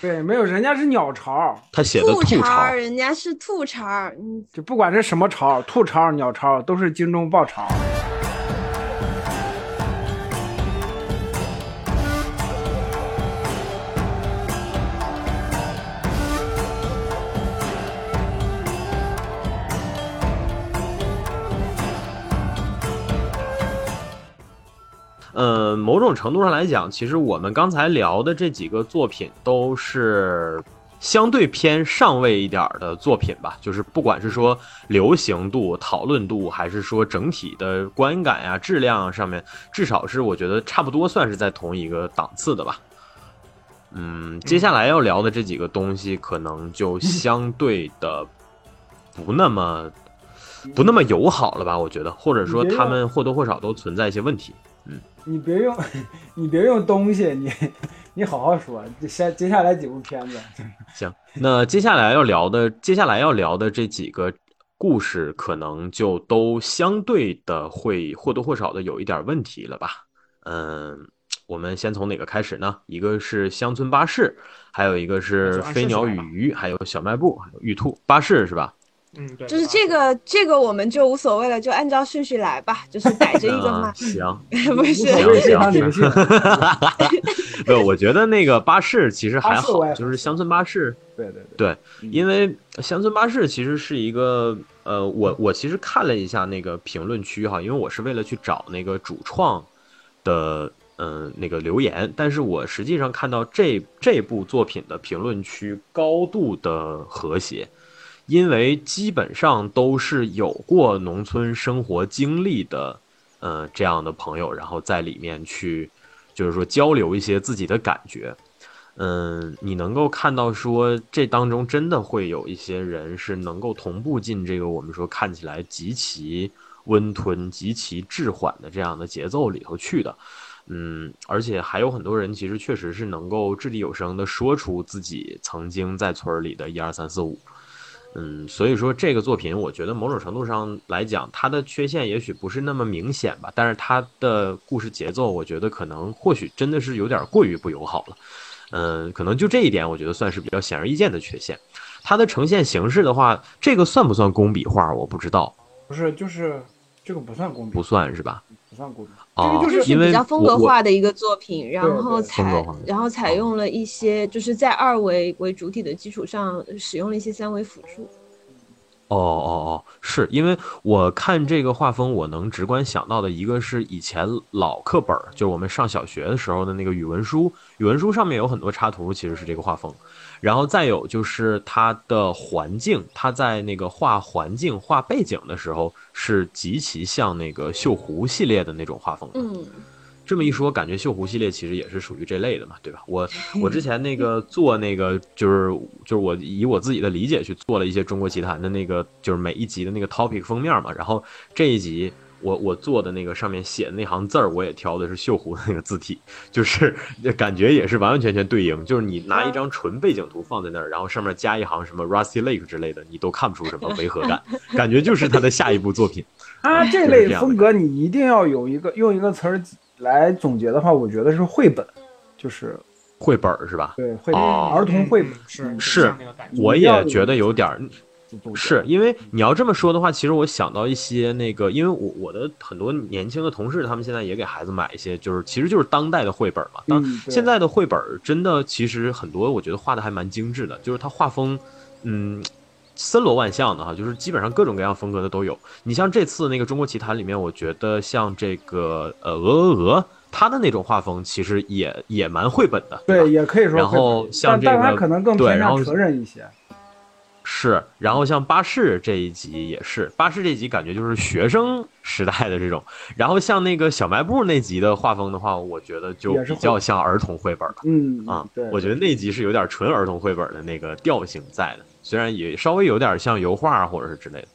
对，没有，人家是鸟巢，他写的吐吐槽，人家是吐槽，嗯，就不管是什么巢，兔巢、鸟巢，都是精忠报巢。呃，某种程度上来讲，其实我们刚才聊的这几个作品都是相对偏上位一点儿的作品吧，就是不管是说流行度、讨论度，还是说整体的观感呀、质量上面，至少是我觉得差不多算是在同一个档次的吧。嗯，接下来要聊的这几个东西，可能就相对的不那么不那么友好了吧？我觉得，或者说他们或多或少都存在一些问题。你别用，你别用东西，你你好好说。下接下来几部片子，行，那接下来要聊的，接下来要聊的这几个故事，可能就都相对的会或多或少的有一点问题了吧？嗯，我们先从哪个开始呢？一个是乡村巴士，还有一个是飞鸟与鱼，还有小卖部，还有玉兔。巴士是吧？嗯，对，就是这个这个我们就无所谓了，就按照顺序来吧，就是逮着一个嘛。行，不是，行行行。没有，我觉得那个巴士其实还好，就是乡村巴士。对对对，因为乡村巴士其实是一个呃，我我其实看了一下那个评论区哈，因为我是为了去找那个主创的嗯那个留言，但是我实际上看到这这部作品的评论区高度的和谐。因为基本上都是有过农村生活经历的，呃，这样的朋友，然后在里面去，就是说交流一些自己的感觉，嗯，你能够看到说这当中真的会有一些人是能够同步进这个我们说看起来极其温吞、极其滞缓的这样的节奏里头去的，嗯，而且还有很多人其实确实是能够掷地有声的说出自己曾经在村里的一二三四五。嗯，所以说这个作品，我觉得某种程度上来讲，它的缺陷也许不是那么明显吧，但是它的故事节奏，我觉得可能或许真的是有点过于不友好了。嗯，可能就这一点，我觉得算是比较显而易见的缺陷。它的呈现形式的话，这个算不算工笔画？我不知道。不是，就是这个不算工笔，不算是吧？不算工笔。哦，就是比较风格化的一个作品，然后采然后采用了一些就是在二维为主体的基础上，使用了一些三维辅助。哦哦哦，是因为我看这个画风，我能直观想到的一个是以前老课本，就是我们上小学的时候的那个语文书，语文书上面有很多插图，其实是这个画风。然后再有就是它的环境，它在那个画环境、画背景的时候，是极其像那个锈湖系列的那种画风。嗯。这么一说，感觉锈湖系列其实也是属于这类的嘛，对吧？我 我之前那个做那个就是就是我以我自己的理解去做了一些中国奇谭的那个就是每一集的那个 topic 封面嘛，然后这一集我我做的那个上面写的那行字儿，我也挑的是锈湖的那个字体，就是感觉也是完完全全对应，就是你拿一张纯背景图放在那儿，然后上面加一行什么 Rusty Lake 之类的，你都看不出什么违和感，感觉就是他的下一部作品。他这类风格，你一定要有一个用一个词儿。来总结的话，我觉得是绘本，就是绘本是吧？对，绘本，儿童绘本是是，我也觉得有点儿，是因为你要这么说的话，其实我想到一些那个，因为我我的很多年轻的同事，他们现在也给孩子买一些，就是其实就是当代的绘本嘛。当现在的绘本真的其实很多，我觉得画的还蛮精致的，就是它画风，嗯。森罗万象的哈，就是基本上各种各样风格的都有。你像这次那个《中国奇谭》里面，我觉得像这个呃鹅鹅鹅，它的那种画风其实也也蛮绘本的，对，也可以说。然后像这个，但它可能更偏向成人一些。是，然后像巴士这一集也是，巴士这集感觉就是学生时代的这种。然后像那个小卖部那集的画风的话，我觉得就比较像儿童绘本了。嗯啊，对，我觉得那集是有点纯儿童绘本的那个调性在的。虽然也稍微有点像油画或者是之类的，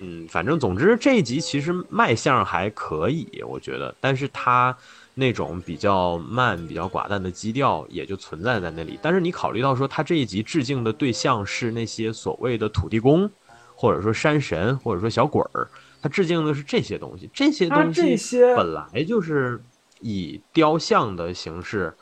嗯，反正总之这一集其实卖相还可以，我觉得，但是它那种比较慢、比较寡淡的基调也就存在在那里。但是你考虑到说，他这一集致敬的对象是那些所谓的土地公，或者说山神，或者说小鬼儿，他致敬的是这些东西。这些东西本来就是以雕像的形式。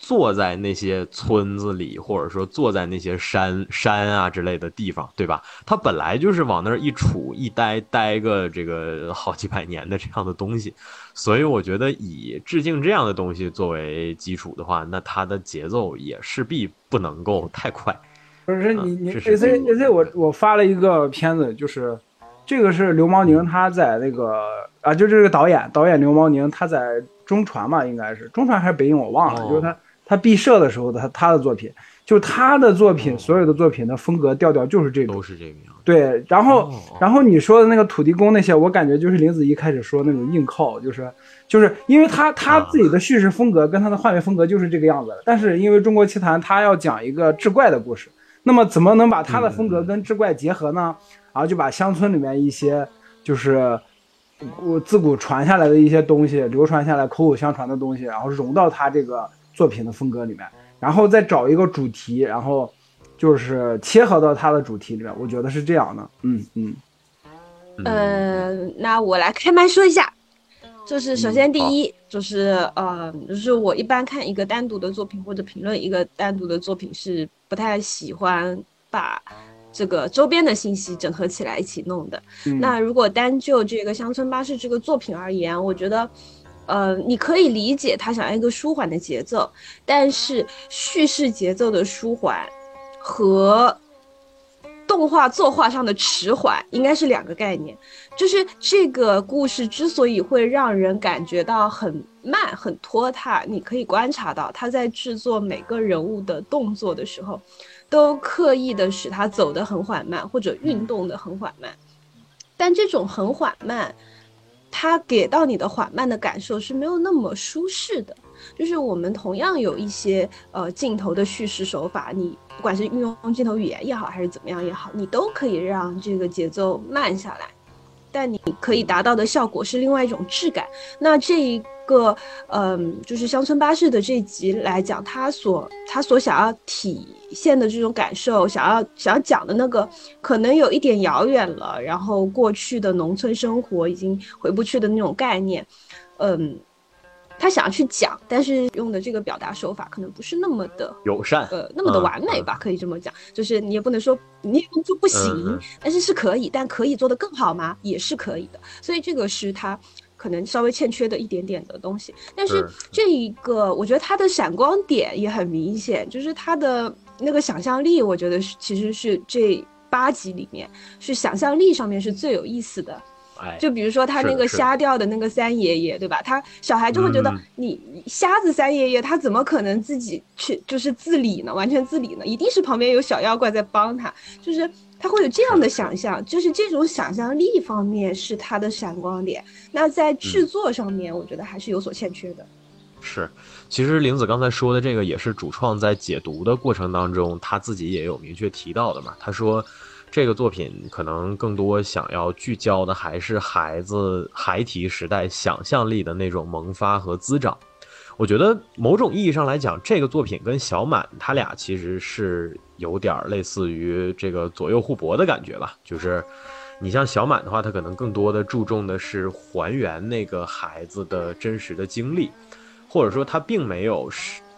坐在那些村子里，或者说坐在那些山山啊之类的地方，对吧？它本来就是往那儿一杵一待待个这个好几百年的这样的东西，所以我觉得以致敬这样的东西作为基础的话，那它的节奏也势必不能够太快。不是你你 A C A C 我我发了一个片子，就是这个是刘毛宁他在那个啊，就这个导演导演刘毛宁他在中传嘛，应该是中传还是北影我忘了，就是他。他毕设的时候的他他的作品，就是他的作品，所有的作品的风格调调就是这种，都是这个样。对，然后然后你说的那个土地公那些，我感觉就是林子怡开始说那种硬靠，就是就是因为他他自己的叙事风格跟他的画面风格就是这个样子。但是因为中国奇谭他要讲一个志怪的故事，那么怎么能把他的风格跟志怪结合呢？然后就把乡村里面一些就是我自古传下来的一些东西，流传下来口口相传的东西，然后融到他这个。作品的风格里面，然后再找一个主题，然后就是切合到它的主题里面，我觉得是这样的。嗯嗯。呃，那我来开麦说一下，就是首先第一就是呃，就是我一般看一个单独的作品或者评论一个单独的作品是不太喜欢把这个周边的信息整合起来一起弄的。那如果单就这个乡村巴士这个作品而言，我觉得。呃，你可以理解他想要一个舒缓的节奏，但是叙事节奏的舒缓和动画作画上的迟缓应该是两个概念。就是这个故事之所以会让人感觉到很慢、很拖沓，你可以观察到他在制作每个人物的动作的时候，都刻意的使他走得很缓慢，或者运动的很缓慢。但这种很缓慢。它给到你的缓慢的感受是没有那么舒适的，就是我们同样有一些呃镜头的叙事手法，你不管是运用镜头语言也好，还是怎么样也好，你都可以让这个节奏慢下来，但你可以达到的效果是另外一种质感。那这一个嗯，就是乡村巴士的这集来讲，他所他所想要体。现的这种感受，想要想要讲的那个，可能有一点遥远了。然后过去的农村生活已经回不去的那种概念，嗯，他想要去讲，但是用的这个表达手法可能不是那么的友善，呃，那么的完美吧，可以这么讲。就是你也不能说你也说不行，但是是可以，但可以做得更好吗？也是可以的。所以这个是他。可能稍微欠缺的一点点的东西，但是这一个我觉得它的闪光点也很明显，就是它的那个想象力，我觉得是其实是这八集里面是想象力上面是最有意思的。就比如说他那个瞎掉的那个三爷爷，对吧？他小孩就会觉得你瞎子三爷爷他怎么可能自己去就是自理呢？完全自理呢？一定是旁边有小妖怪在帮他，就是。他会有这样的想象，就是这种想象力方面是他的闪光点。那在制作上面，我觉得还是有所欠缺的。是，其实玲子刚才说的这个也是主创在解读的过程当中，他自己也有明确提到的嘛。他说，这个作品可能更多想要聚焦的还是孩子孩提时代想象力的那种萌发和滋长。我觉得某种意义上来讲，这个作品跟小满他俩其实是有点类似于这个左右互搏的感觉吧。就是，你像小满的话，他可能更多的注重的是还原那个孩子的真实的经历，或者说他并没有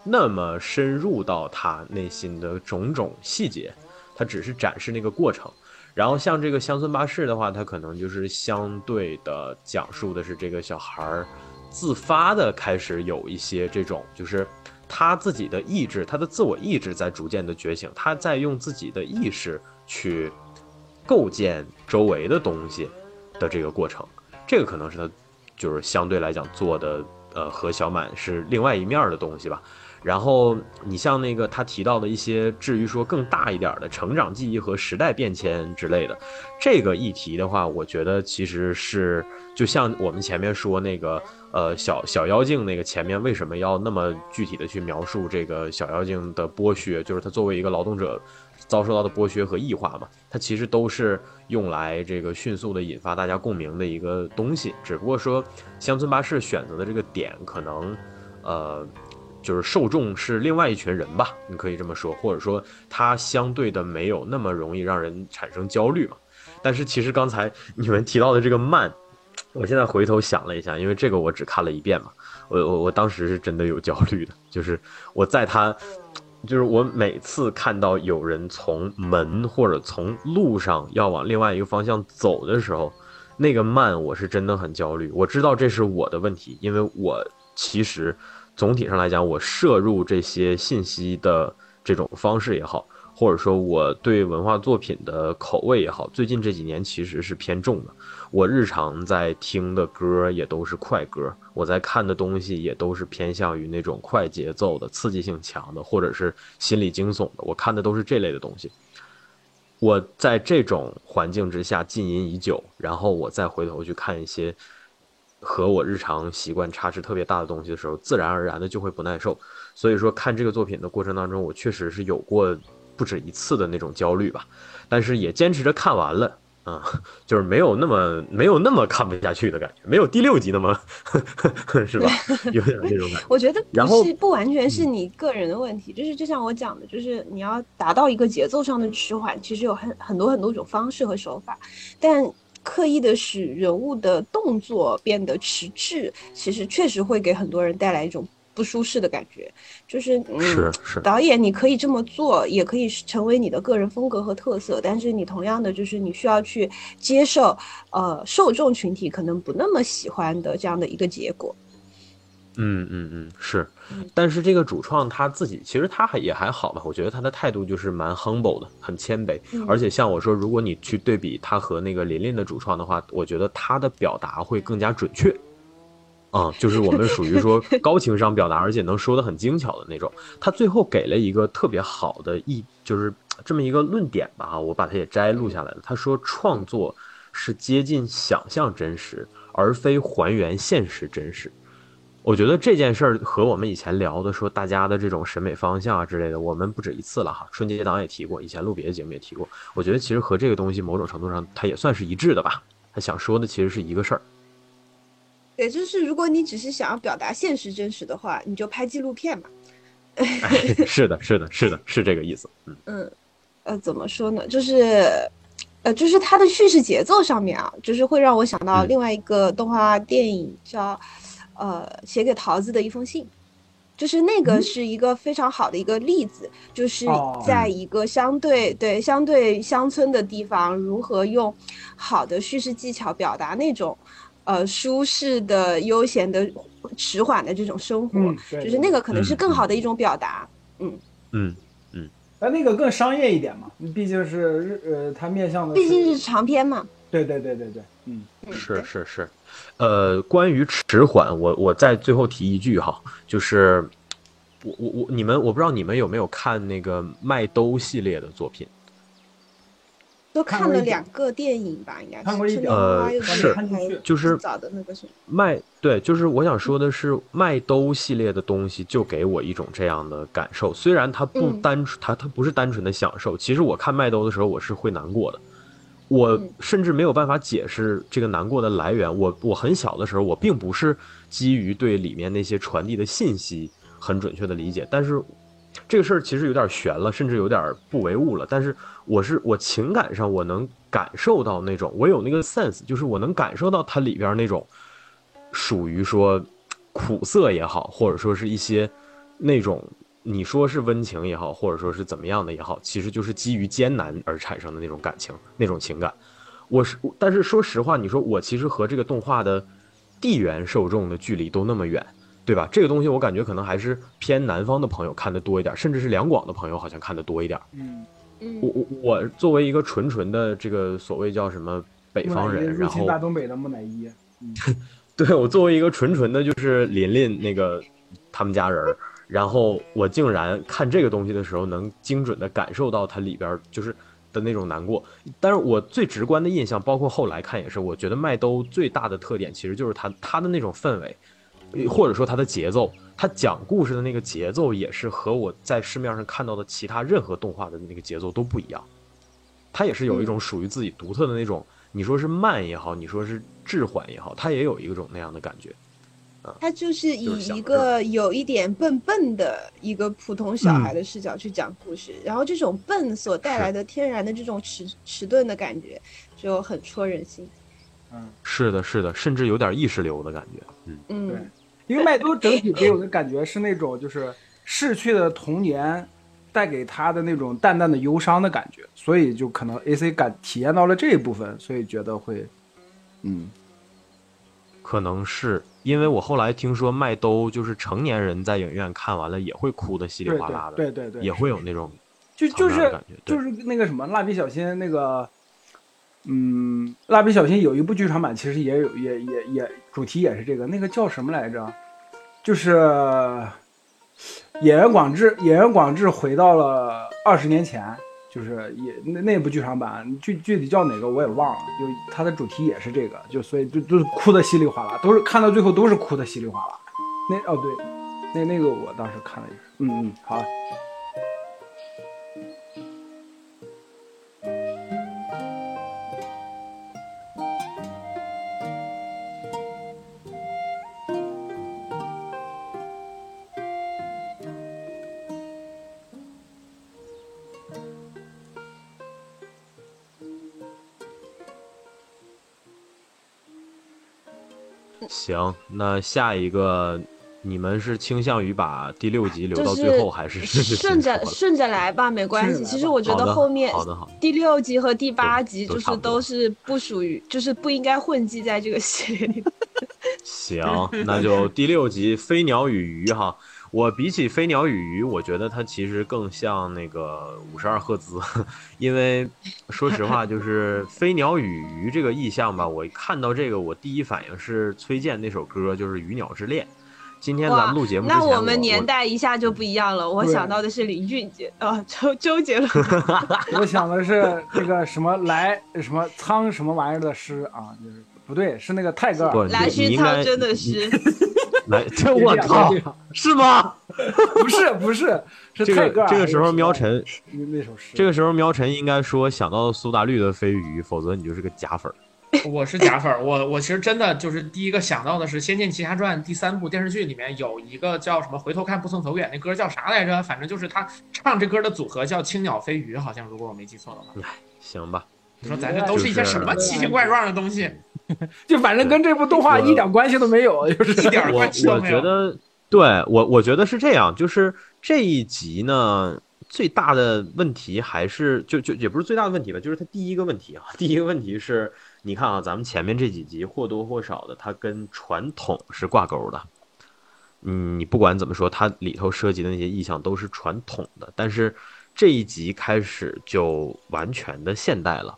那么深入到他内心的种种细节，他只是展示那个过程。然后像这个乡村巴士的话，他可能就是相对的讲述的是这个小孩儿。自发的开始有一些这种，就是他自己的意志，他的自我意志在逐渐的觉醒，他在用自己的意识去构建周围的东西的这个过程，这个可能是他就是相对来讲做的，呃，和小满是另外一面的东西吧。然后你像那个他提到的一些，至于说更大一点的成长记忆和时代变迁之类的，这个议题的话，我觉得其实是就像我们前面说那个，呃，小小妖精那个前面为什么要那么具体的去描述这个小妖精的剥削，就是他作为一个劳动者遭受到的剥削和异化嘛，它其实都是用来这个迅速的引发大家共鸣的一个东西，只不过说乡村巴士选择的这个点可能，呃。就是受众是另外一群人吧，你可以这么说，或者说它相对的没有那么容易让人产生焦虑嘛。但是其实刚才你们提到的这个慢，我现在回头想了一下，因为这个我只看了一遍嘛，我我我当时是真的有焦虑的，就是我在他，就是我每次看到有人从门或者从路上要往另外一个方向走的时候，那个慢我是真的很焦虑。我知道这是我的问题，因为我其实总体上来讲，我摄入这些信息的这种方式也好。或者说我对文化作品的口味也好，最近这几年其实是偏重的。我日常在听的歌也都是快歌，我在看的东西也都是偏向于那种快节奏的、刺激性强的，或者是心理惊悚的。我看的都是这类的东西。我在这种环境之下浸淫已久，然后我再回头去看一些和我日常习惯差值特别大的东西的时候，自然而然的就会不耐受。所以说，看这个作品的过程当中，我确实是有过。不止一次的那种焦虑吧，但是也坚持着看完了，啊，就是没有那么没有那么看不下去的感觉，没有第六集那么 是吧？有点那种感觉。我觉得不是不完全是你个人的问题，就是就像我讲的，就是你要达到一个节奏上的迟缓，其实有很很多很多种方式和手法，但刻意的使人物的动作变得迟滞，其实确实会给很多人带来一种。不舒适的感觉，就是是是导演，你可以这么做，也可以成为你的个人风格和特色，但是你同样的就是你需要去接受，呃，受众群体可能不那么喜欢的这样的一个结果。嗯嗯嗯，是，但是这个主创他自己其实他还也还好吧，我觉得他的态度就是蛮 humble 的，很谦卑，而且像我说，如果你去对比他和那个琳琳的主创的话，我觉得他的表达会更加准确。嗯，就是我们属于说 高情商表达，而且能说的很精巧的那种。他最后给了一个特别好的一，就是这么一个论点吧。我把它也摘录下来了。他说，创作是接近想象真实，而非还原现实真实。我觉得这件事儿和我们以前聊的说大家的这种审美方向啊之类的，我们不止一次了哈。春节档也提过，以前录别的节目也提过。我觉得其实和这个东西某种程度上，它也算是一致的吧。他想说的其实是一个事儿。对，就是如果你只是想要表达现实真实的话，你就拍纪录片嘛。是的，是的，是的，是这个意思。嗯嗯，呃，怎么说呢？就是，呃，就是它的叙事节奏上面啊，就是会让我想到另外一个动画电影叫《呃写给桃子的一封信》，就是那个是一个非常好的一个例子，就是在一个相对对相对乡村的地方，如何用好的叙事技巧表达那种。呃，舒适的、悠闲的、迟缓的这种生活，就是那个可能是更好的一种表达。嗯嗯嗯，但那个更商业一点嘛，毕竟是日呃，它面向的毕竟是长篇嘛。对对对对对，嗯，是是是。呃，关于迟缓，我我再最后提一句哈，就是我我我你们，我不知道你们有没有看那个麦兜系列的作品。都看了两个电影吧，应该看过一点。呃，是，就是早的那个是麦，对，就是我想说的是麦兜系列的东西，就给我一种这样的感受。虽然它不单纯，它它不是单纯的享受。其实我看麦兜的时候，我是会难过的。我甚至没有办法解释这个难过的来源。我我很小的时候，我并不是基于对里面那些传递的信息很准确的理解，但是。这个事儿其实有点悬了，甚至有点不唯物了。但是我是我情感上我能感受到那种，我有那个 sense，就是我能感受到它里边那种属于说苦涩也好，或者说是一些那种你说是温情也好，或者说是怎么样的也好，其实就是基于艰难而产生的那种感情、那种情感。我是，但是说实话，你说我其实和这个动画的地缘受众的距离都那么远。对吧？这个东西我感觉可能还是偏南方的朋友看的多一点，甚至是两广的朋友好像看的多一点。嗯嗯，我我我作为一个纯纯的这个所谓叫什么北方人，然后大东北的木乃伊。对我作为一个纯纯的，就是琳琳那个他们家人，然后我竟然看这个东西的时候，能精准的感受到它里边就是的那种难过。但是我最直观的印象，包括后来看也是，我觉得麦兜最大的特点其实就是它它的那种氛围。或者说它的节奏，它讲故事的那个节奏也是和我在市面上看到的其他任何动画的那个节奏都不一样，它也是有一种属于自己独特的那种，你说是慢也好，你说是滞缓也好，它也有一种那样的感觉，啊，它就是以一个有一点笨笨的一个普通小孩的视角去讲故事，然后这种笨所带来的天然的这种迟迟钝的感觉就很戳人心。嗯，是的，是的，甚至有点意识流的感觉。嗯。嗯，对因为麦兜整体给我的感觉是那种就是逝去的童年带给他的那种淡淡的忧伤的感觉，所以就可能 A C 感体验到了这一部分，所以觉得会，嗯，可能是因为我后来听说麦兜就是成年人在影院看完了也会哭的稀里哗啦的，对对对对，也会有那种就就是就是那个什么蜡笔小新那个，嗯，蜡笔小新有一部剧场版，其实也有也也也主题也是这个，那个叫什么来着？就是演员广志，演员广志回到了二十年前，就是也那那部剧场版具具体叫哪个我也忘了，就它的主题也是这个，就所以就就是哭的稀里哗啦，都是看到最后都是哭的稀里哗啦。那哦对，那那个我当时看了一下，嗯嗯好。行，那下一个你们是倾向于把第六集留到最后，还是顺着顺着来吧，没关系。其实我觉得后面好的好的第六集和第八集就是都是不属于，就是不应该混迹在这个系列里的。行，那就第六集《飞鸟与鱼》哈。我比起《飞鸟与鱼》，我觉得它其实更像那个五十二赫兹，因为说实话，就是《飞鸟与鱼》这个意象吧，我看到这个，我第一反应是崔健那首歌，就是《鱼鸟之恋》。今天咱们录节目，那我我们年代一下就不一样了。我对想到的是林俊杰，呃，周周杰伦。我想的是那个什么来什么苍什么玩意儿的诗啊，就是不对，是那个泰戈不尔。来须你应该苍真的诗，来，这我靠，是吗？不 是不是，是这泰戈尔。个这个时候，喵晨，那那首诗，这个时候喵晨应该说想到苏打绿的飞鱼，否则你就是个假粉儿。我是假粉儿，我我其实真的就是第一个想到的是《仙剑奇侠传》第三部电视剧里面有一个叫什么“回头看不曾走远”，那歌叫啥来着？反正就是他唱这歌的组合叫青鸟飞鱼，好像如果我没记错的话。行吧，你说咱这都是一些什么奇形怪状的东西，就 反正跟这部动画一点关系都没有，就是一点我关系都没有。我觉得，对我我觉得是这样，就是这一集呢，最大的问题还是就就也不是最大的问题吧，就是它第一个问题啊，第一个问题是，你看啊，咱们前面这几集或多或少的，它跟传统是挂钩的。嗯，你不管怎么说，它里头涉及的那些意象都是传统的，但是这一集开始就完全的现代了。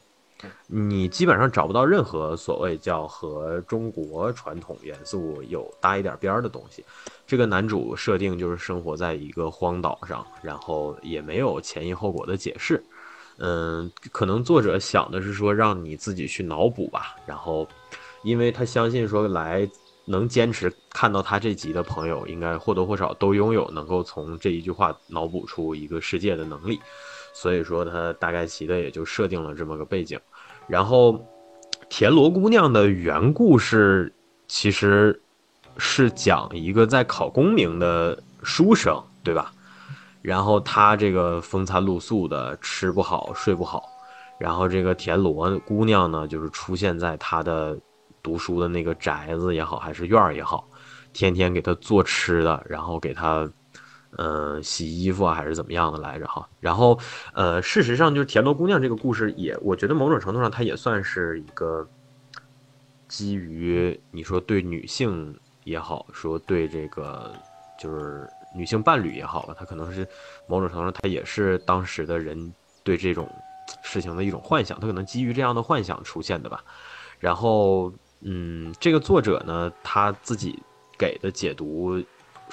你基本上找不到任何所谓叫和中国传统元素有搭一点边儿的东西。这个男主设定就是生活在一个荒岛上，然后也没有前因后果的解释。嗯，可能作者想的是说让你自己去脑补吧。然后，因为他相信说来能坚持看到他这集的朋友，应该或多或少都拥有能够从这一句话脑补出一个世界的能力。所以说，他大概其的也就设定了这么个背景。然后，田螺姑娘的原故事其实是讲一个在考功名的书生，对吧？然后他这个风餐露宿的，吃不好睡不好，然后这个田螺姑娘呢，就是出现在他的读书的那个宅子也好，还是院儿也好，天天给他做吃的，然后给他。嗯、洗衣服啊，还是怎么样的来着哈？然后，呃，事实上就是田螺姑娘这个故事也，我觉得某种程度上它也算是一个基于你说对女性也好，说对这个就是女性伴侣也好吧，它可能是某种程度上它也是当时的人对这种事情的一种幻想，它可能基于这样的幻想出现的吧。然后，嗯，这个作者呢，他自己给的解读。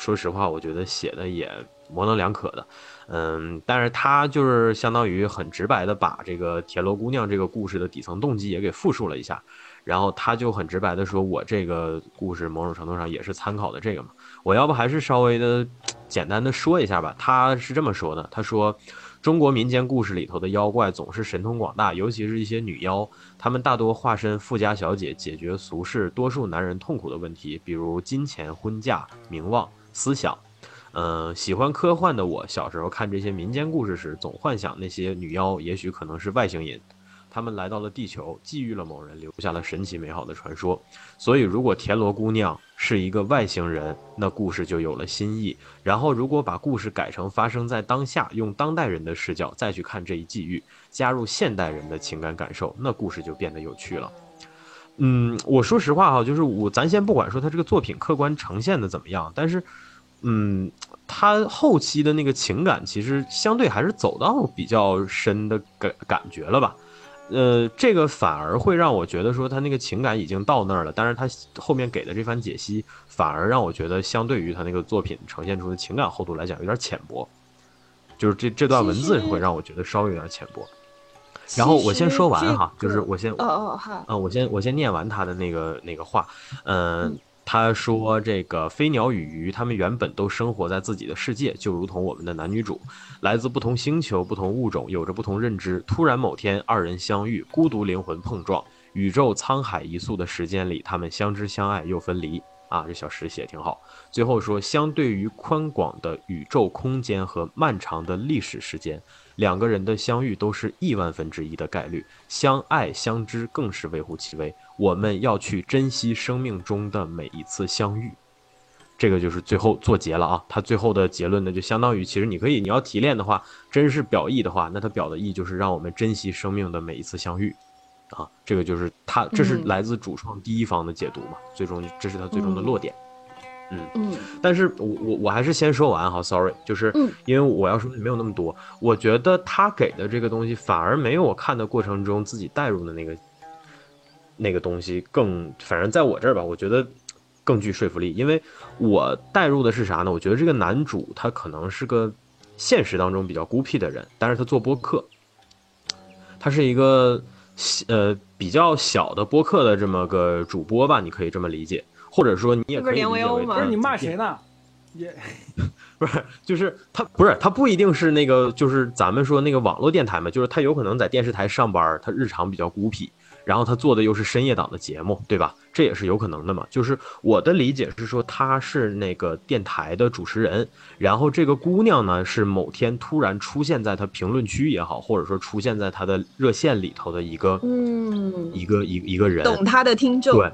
说实话，我觉得写的也模棱两可的，嗯，但是他就是相当于很直白的把这个田螺姑娘这个故事的底层动机也给复述了一下，然后他就很直白的说，我这个故事某种程度上也是参考的这个嘛，我要不还是稍微的 简单的说一下吧，他是这么说的，他说。中国民间故事里头的妖怪总是神通广大，尤其是一些女妖，她们大多化身富家小姐，解决俗世多数男人痛苦的问题，比如金钱、婚嫁、名望、思想。嗯，喜欢科幻的我，小时候看这些民间故事时，总幻想那些女妖也许可能是外星人，他们来到了地球，际遇了某人，留下了神奇美好的传说。所以，如果田螺姑娘是一个外星人，那故事就有了新意。然后，如果把故事改成发生在当下，用当代人的视角再去看这一际遇，加入现代人的情感感受，那故事就变得有趣了。嗯，我说实话哈，就是我咱先不管说他这个作品客观呈现的怎么样，但是，嗯，他后期的那个情感其实相对还是走到比较深的感感觉了吧。呃，这个反而会让我觉得说他那个情感已经到那儿了，但是他后面给的这番解析，反而让我觉得相对于他那个作品呈现出的情感厚度来讲，有点浅薄。就是这这段文字会让我觉得稍微有点浅薄。然后我先说完哈，就是我先哦哦好，嗯，我先我先念完他的那个那个话，嗯，他说这个飞鸟与鱼，他们原本都生活在自己的世界，就如同我们的男女主，来自不同星球、不同物种，有着不同认知。突然某天，二人相遇，孤独灵魂碰撞，宇宙沧海一粟的时间里，他们相知相爱又分离。啊，这小诗写挺好。最后说，相对于宽广的宇宙空间和漫长的历史时间。两个人的相遇都是亿万分之一的概率，相爱相知更是微乎其微。我们要去珍惜生命中的每一次相遇，这个就是最后做结了啊。他最后的结论呢，就相当于其实你可以，你要提炼的话，真是表意的话，那他表的意就是让我们珍惜生命的每一次相遇，啊，这个就是他，这是来自主创第一方的解读嘛，最终这是他最终的落点。嗯嗯，但是我我我还是先说完哈，sorry，就是因为我要说的没有那么多，我觉得他给的这个东西反而没有我看的过程中自己带入的那个那个东西更，反正在我这儿吧，我觉得更具说服力，因为我带入的是啥呢？我觉得这个男主他可能是个现实当中比较孤僻的人，但是他做播客，他是一个呃比较小的播客的这么个主播吧，你可以这么理解。或者说你也可以理解为，不是你骂谁呢？也 不是，就是他不是他不一定是那个，就是咱们说那个网络电台嘛，就是他有可能在电视台上班，他日常比较孤僻，然后他做的又是深夜档的节目，对吧？这也是有可能的嘛。就是我的理解是说他是那个电台的主持人，然后这个姑娘呢是某天突然出现在他评论区也好，或者说出现在他的热线里头的一个嗯一个一一个人，懂他的听众对。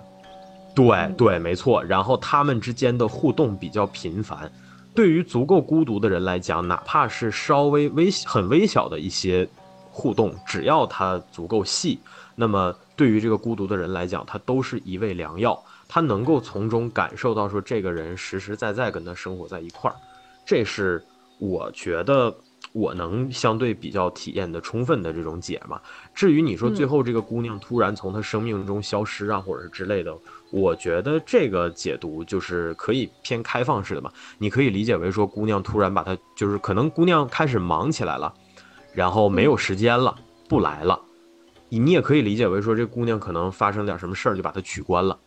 对对，没错。然后他们之间的互动比较频繁，对于足够孤独的人来讲，哪怕是稍微微很微小的一些互动，只要它足够细，那么对于这个孤独的人来讲，它都是一味良药。他能够从中感受到说，这个人实实在在跟他生活在一块儿，这是我觉得我能相对比较体验的充分的这种解嘛。至于你说最后这个姑娘突然从他生命中消失啊，或者是之类的。我觉得这个解读就是可以偏开放式的嘛，你可以理解为说姑娘突然把她就是可能姑娘开始忙起来了，然后没有时间了，不来了。你也可以理解为说这姑娘可能发生点什么事儿就把她取关了。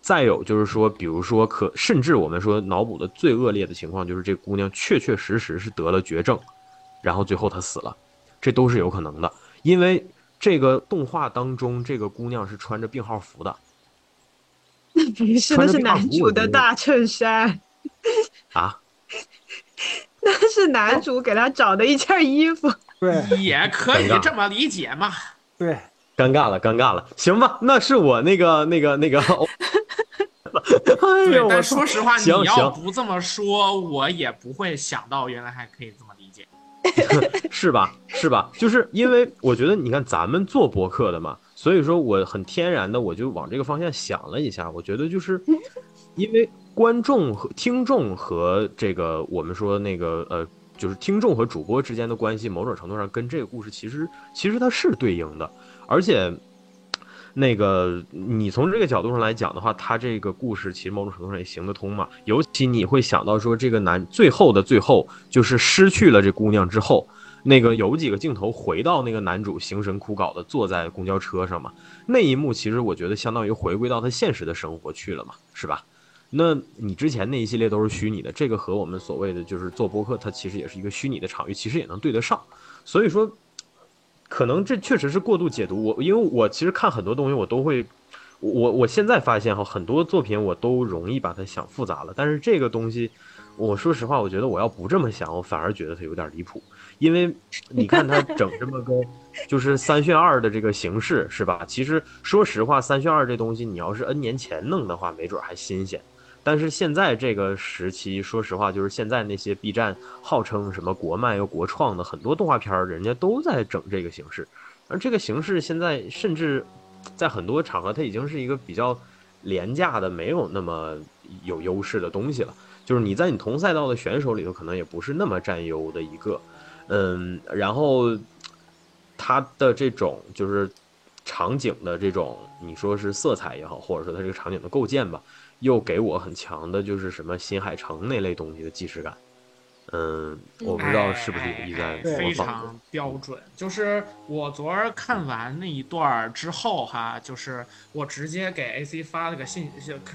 再有就是说，比如说可甚至我们说脑补的最恶劣的情况就是这姑娘确确实实是得了绝症，然后最后她死了，这都是有可能的。因为这个动画当中这个姑娘是穿着病号服的。那不是，那是男主的大衬衫啊，那是男主给他找的一件衣服。对，也可以这么理解嘛。对，尴尬了，尴尬了，行吧，那是我那个那个那个。对，但说实话，你要不这么说，我也不会想到原来还可以这么理解，是吧？是吧？就是因为我觉得，你看咱们做博客的嘛。所以说，我很天然的我就往这个方向想了一下。我觉得就是，因为观众和听众和这个我们说那个呃，就是听众和主播之间的关系，某种程度上跟这个故事其实其实它是对应的。而且，那个你从这个角度上来讲的话，他这个故事其实某种程度上也行得通嘛。尤其你会想到说，这个男最后的最后就是失去了这姑娘之后。那个有几个镜头回到那个男主形神枯槁的坐在公交车上嘛，那一幕其实我觉得相当于回归到他现实的生活去了嘛，是吧？那你之前那一系列都是虚拟的，这个和我们所谓的就是做播客，它其实也是一个虚拟的场域，其实也能对得上。所以说，可能这确实是过度解读。我因为我其实看很多东西，我都会，我我现在发现哈，很多作品我都容易把它想复杂了。但是这个东西，我说实话，我觉得我要不这么想，我反而觉得它有点离谱。因为你看他整这么个，就是三选二的这个形式，是吧？其实说实话，三选二这东西，你要是 N 年前弄的话，没准还新鲜。但是现在这个时期，说实话，就是现在那些 B 站号称什么国漫又国创的很多动画片儿，人家都在整这个形式。而这个形式现在甚至在很多场合，它已经是一个比较廉价的、没有那么有优势的东西了。就是你在你同赛道的选手里头，可能也不是那么占优的一个。嗯，然后它的这种就是场景的这种，你说是色彩也好，或者说它这个场景的构建吧。又给我很强的，就是什么新海诚那类东西的既视感。嗯，我不知道是不是有意在非常标准。就是我昨儿看完那一段之后，哈，就是我直接给 AC 发了个信，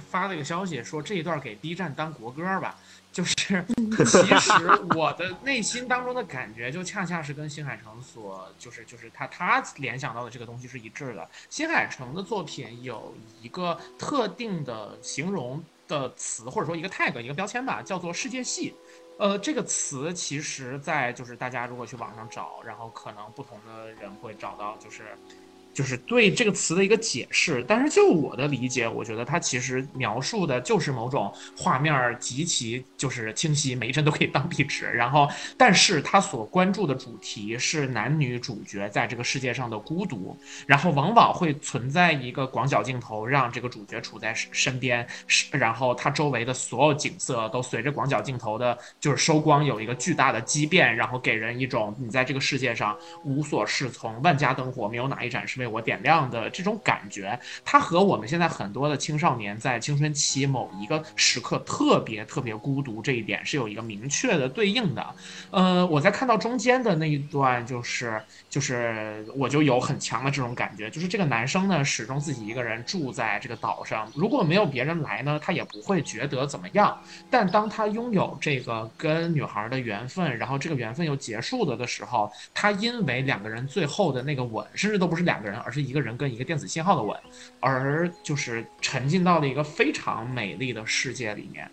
发了个消息，说这一段给 B 站当国歌吧。就是，其实我的内心当中的感觉，就恰恰是跟新海诚所，就是就是他他联想到的这个东西是一致的。新海诚的作品有一个特定的形容的词，或者说一个 tag 一个标签吧，叫做世界系。呃，这个词其实，在就是大家如果去网上找，然后可能不同的人会找到，就是。就是对这个词的一个解释，但是就我的理解，我觉得它其实描述的就是某种画面极其就是清晰，每一帧都可以当壁纸。然后，但是他所关注的主题是男女主角在这个世界上的孤独，然后往往会存在一个广角镜头，让这个主角处在身边，然后他周围的所有景色都随着广角镜头的，就是收光有一个巨大的畸变，然后给人一种你在这个世界上无所适从，万家灯火没有哪一盏是为我点亮的这种感觉，它和我们现在很多的青少年在青春期某一个时刻特别特别孤独这一点是有一个明确的对应的。呃，我在看到中间的那一段，就是就是我就有很强的这种感觉，就是这个男生呢始终自己一个人住在这个岛上，如果没有别人来呢，他也不会觉得怎么样。但当他拥有这个跟女孩的缘分，然后这个缘分又结束了的时候，他因为两个人最后的那个吻，甚至都不是两个人。而是一个人跟一个电子信号的吻，而就是沉浸到了一个非常美丽的世界里面。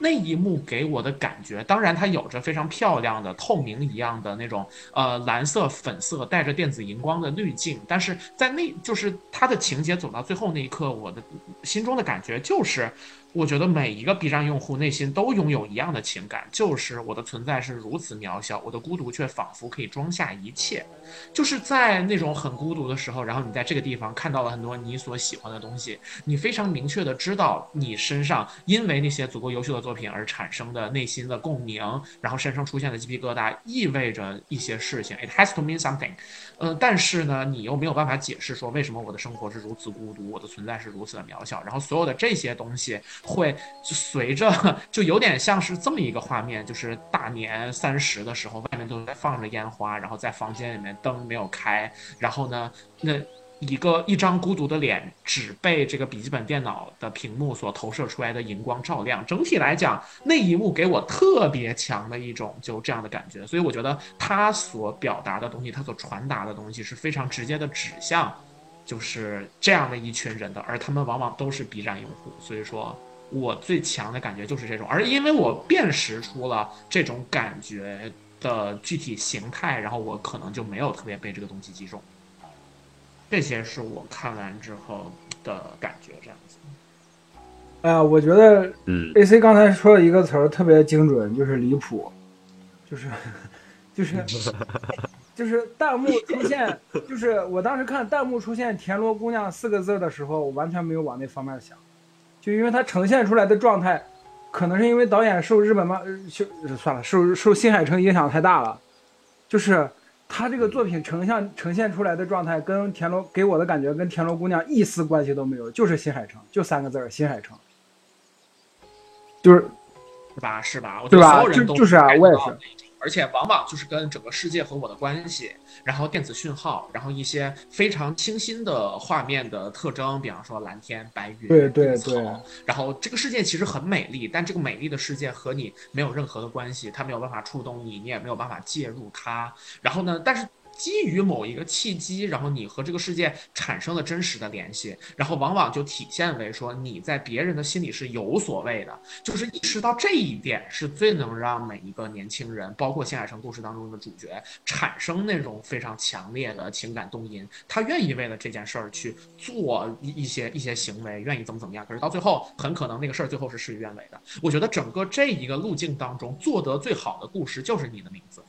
那一幕给我的感觉，当然它有着非常漂亮的透明一样的那种呃蓝色、粉色带着电子荧光的滤镜，但是在那就是它的情节走到最后那一刻，我的心中的感觉就是。我觉得每一个 B 站用户内心都拥有一样的情感，就是我的存在是如此渺小，我的孤独却仿佛可以装下一切。就是在那种很孤独的时候，然后你在这个地方看到了很多你所喜欢的东西，你非常明确的知道你身上因为那些足够优秀的作品而产生的内心的共鸣，然后身上出现的鸡皮疙瘩意味着一些事情。It has to mean something。嗯，但是呢，你又没有办法解释说为什么我的生活是如此孤独，我的存在是如此的渺小，然后所有的这些东西。会随着就有点像是这么一个画面，就是大年三十的时候，外面都在放着烟花，然后在房间里面灯没有开，然后呢，那一个一张孤独的脸只被这个笔记本电脑的屏幕所投射出来的荧光照亮。整体来讲，那一幕给我特别强的一种就这样的感觉，所以我觉得他所表达的东西，他所传达的东西是非常直接的指向，就是这样的一群人的，而他们往往都是 B 站用户，所以说。我最强的感觉就是这种，而因为我辨识出了这种感觉的具体形态，然后我可能就没有特别被这个东西击中。这些是我看完之后的感觉，这样子。哎呀，我觉得，嗯，A C 刚才说了一个词儿特别精准，就是离谱，就是，就是，就是弹幕出现，就是我当时看弹幕出现“田螺姑娘”四个字的时候，我完全没有往那方面想。就因为它呈现出来的状态，可能是因为导演受日本漫，就算了，受受新海诚影响太大了。就是他这个作品呈现呈现出来的状态，跟田螺给我的感觉跟田螺姑娘一丝关系都没有，就是新海诚，就三个字儿，新海诚。就是，是吧？是吧？对吧？就就是啊，我也是。而且往往就是跟整个世界和我的关系，然后电子讯号，然后一些非常清新的画面的特征，比方说蓝天白云、对对对，然后这个世界其实很美丽，但这个美丽的世界和你没有任何的关系，它没有办法触动你，你也没有办法介入它。然后呢，但是基于某一个契机，然后你和这个世界产生了真实的联系，然后往往就体现为说你在别人的心里是有所谓的，就是意识到这一点是最能让每一个年轻人，包括新海诚故事当中的主角，产生那种非常强烈的情感动因，他愿意为了这件事儿去做一一些一些行为，愿意怎么怎么样，可是到最后很可能那个事儿最后是事与愿违的。我觉得整个这一个路径当中做得最好的故事就是你的名字。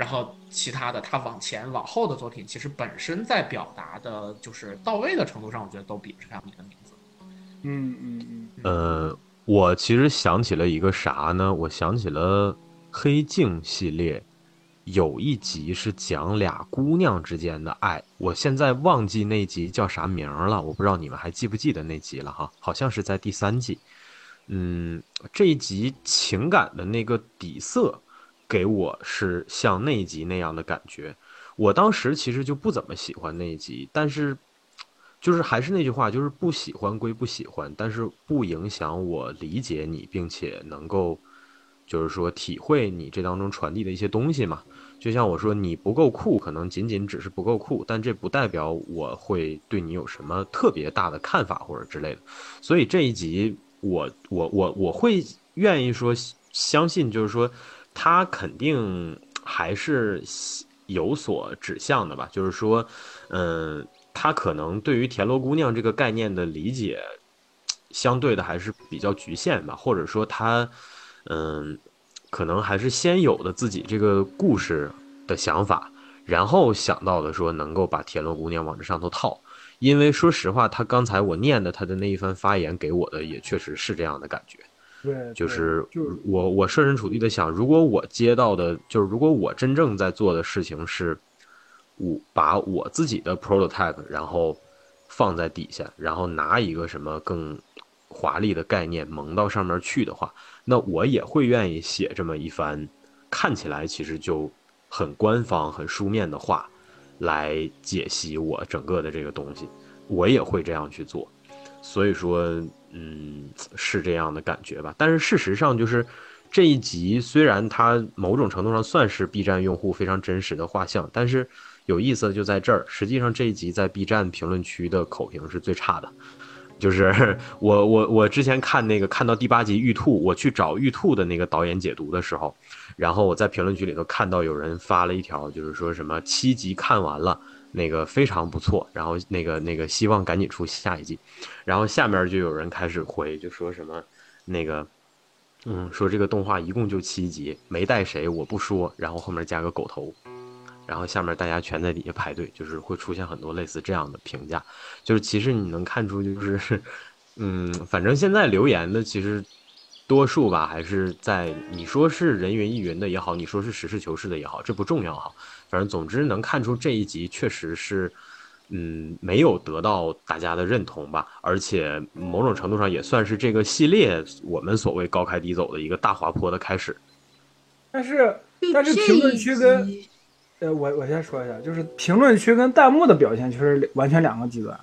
然后其他的，他往前往后的作品，其实本身在表达的，就是到位的程度上，我觉得都比不上你的名字。嗯嗯嗯。呃，我其实想起了一个啥呢？我想起了黑镜系列，有一集是讲俩姑娘之间的爱，我现在忘记那集叫啥名了，我不知道你们还记不记得那集了哈？好像是在第三季。嗯，这一集情感的那个底色。给我是像那一集那样的感觉，我当时其实就不怎么喜欢那一集，但是，就是还是那句话，就是不喜欢归不喜欢，但是不影响我理解你，并且能够，就是说体会你这当中传递的一些东西嘛。就像我说，你不够酷，可能仅仅只是不够酷，但这不代表我会对你有什么特别大的看法或者之类的。所以这一集，我我我我会愿意说相信，就是说。他肯定还是有所指向的吧，就是说，嗯，他可能对于田螺姑娘这个概念的理解，相对的还是比较局限吧，或者说他，嗯，可能还是先有的自己这个故事的想法，然后想到的说能够把田螺姑娘往这上头套，因为说实话，他刚才我念的他的那一番发言给我的也确实是这样的感觉。对，就是就是我我设身处地的想，如果我接到的，就是如果我真正在做的事情是，我把我自己的 prototype，然后放在底下，然后拿一个什么更华丽的概念蒙到上面去的话，那我也会愿意写这么一番，看起来其实就很官方、很书面的话，来解析我整个的这个东西，我也会这样去做，所以说。嗯，是这样的感觉吧。但是事实上，就是这一集虽然它某种程度上算是 B 站用户非常真实的画像，但是有意思的就在这儿。实际上这一集在 B 站评论区的口评是最差的。就是 我我我之前看那个看到第八集玉兔，我去找玉兔的那个导演解读的时候，然后我在评论区里头看到有人发了一条，就是说什么七集看完了。那个非常不错，然后那个那个希望赶紧出下一季，然后下面就有人开始回，就说什么那个，嗯，说这个动画一共就七集，没带谁我不说，然后后面加个狗头，然后下面大家全在底下排队，就是会出现很多类似这样的评价，就是其实你能看出就是，嗯，反正现在留言的其实多数吧，还是在你说是人云亦云的也好，你说是实事求是的也好，这不重要哈。反正总之能看出这一集确实是，嗯，没有得到大家的认同吧，而且某种程度上也算是这个系列我们所谓高开低走的一个大滑坡的开始。但是，但是评论区跟，呃，我我先说一下，就是评论区跟弹幕的表现确实完全两个极端。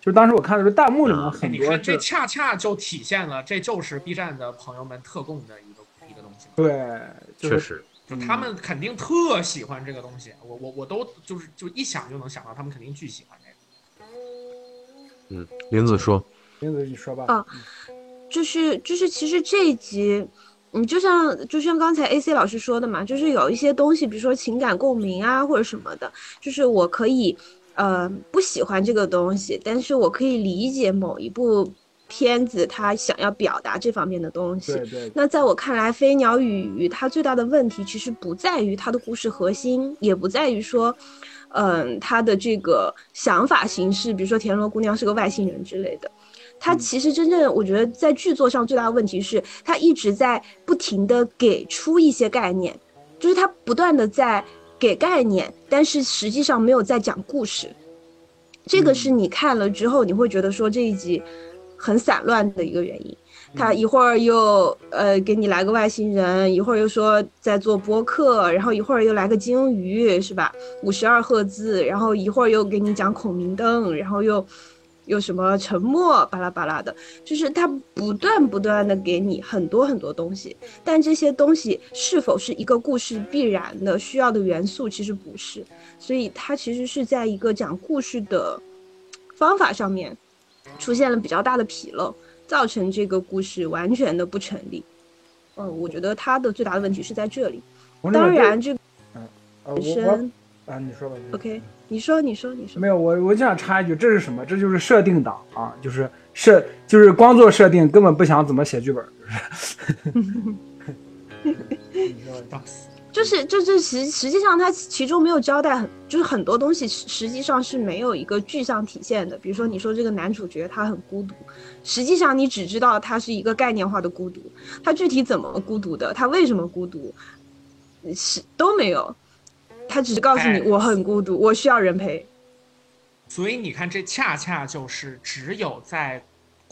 就当时我看的时候弹幕里面很多，这恰恰就体现了这就是 B 站的朋友们特供的一个一个东西。对，确实。他们肯定特喜欢这个东西，我我我都就是就一想就能想到，他们肯定巨喜欢这个。嗯，林子说，林子你说吧。啊，就是就是，其实这一集，嗯，就像就像刚才 A C 老师说的嘛，就是有一些东西，比如说情感共鸣啊或者什么的，就是我可以呃不喜欢这个东西，但是我可以理解某一部。片子他想要表达这方面的东西，那在我看来，《飞鸟与鱼》它最大的问题其实不在于它的故事核心，也不在于说，嗯，它的这个想法形式，比如说田螺姑娘是个外星人之类的。它其实真正我觉得在剧作上最大的问题是，它一直在不停的给出一些概念，就是它不断的在给概念，但是实际上没有在讲故事。这个是你看了之后，你会觉得说这一集。很散乱的一个原因，他一会儿又呃给你来个外星人，一会儿又说在做播客，然后一会儿又来个鲸鱼，是吧？五十二赫兹，然后一会儿又给你讲孔明灯，然后又有什么沉默，巴拉巴拉的，就是他不断不断的给你很多很多东西，但这些东西是否是一个故事必然的需要的元素，其实不是，所以它其实是在一个讲故事的方法上面出现了比较大的纰漏，造成这个故事完全的不成立。嗯，我觉得他的最大的问题是在这里。当然，这呃本身啊，你说吧。OK，你说，你说，你说。没有，我我就想插一句，这是什么？这就是设定党啊，就是设，就是光做设定，根本不想怎么写剧本，就是。你说吧就是就是实实际上它其中没有交代很，就是很多东西实实际上是没有一个具象体现的。比如说你说这个男主角他很孤独，实际上你只知道他是一个概念化的孤独，他具体怎么孤独的，他为什么孤独，是都没有，他只是告诉你哎我很孤独，我需要人陪。所以你看，这恰恰就是只有在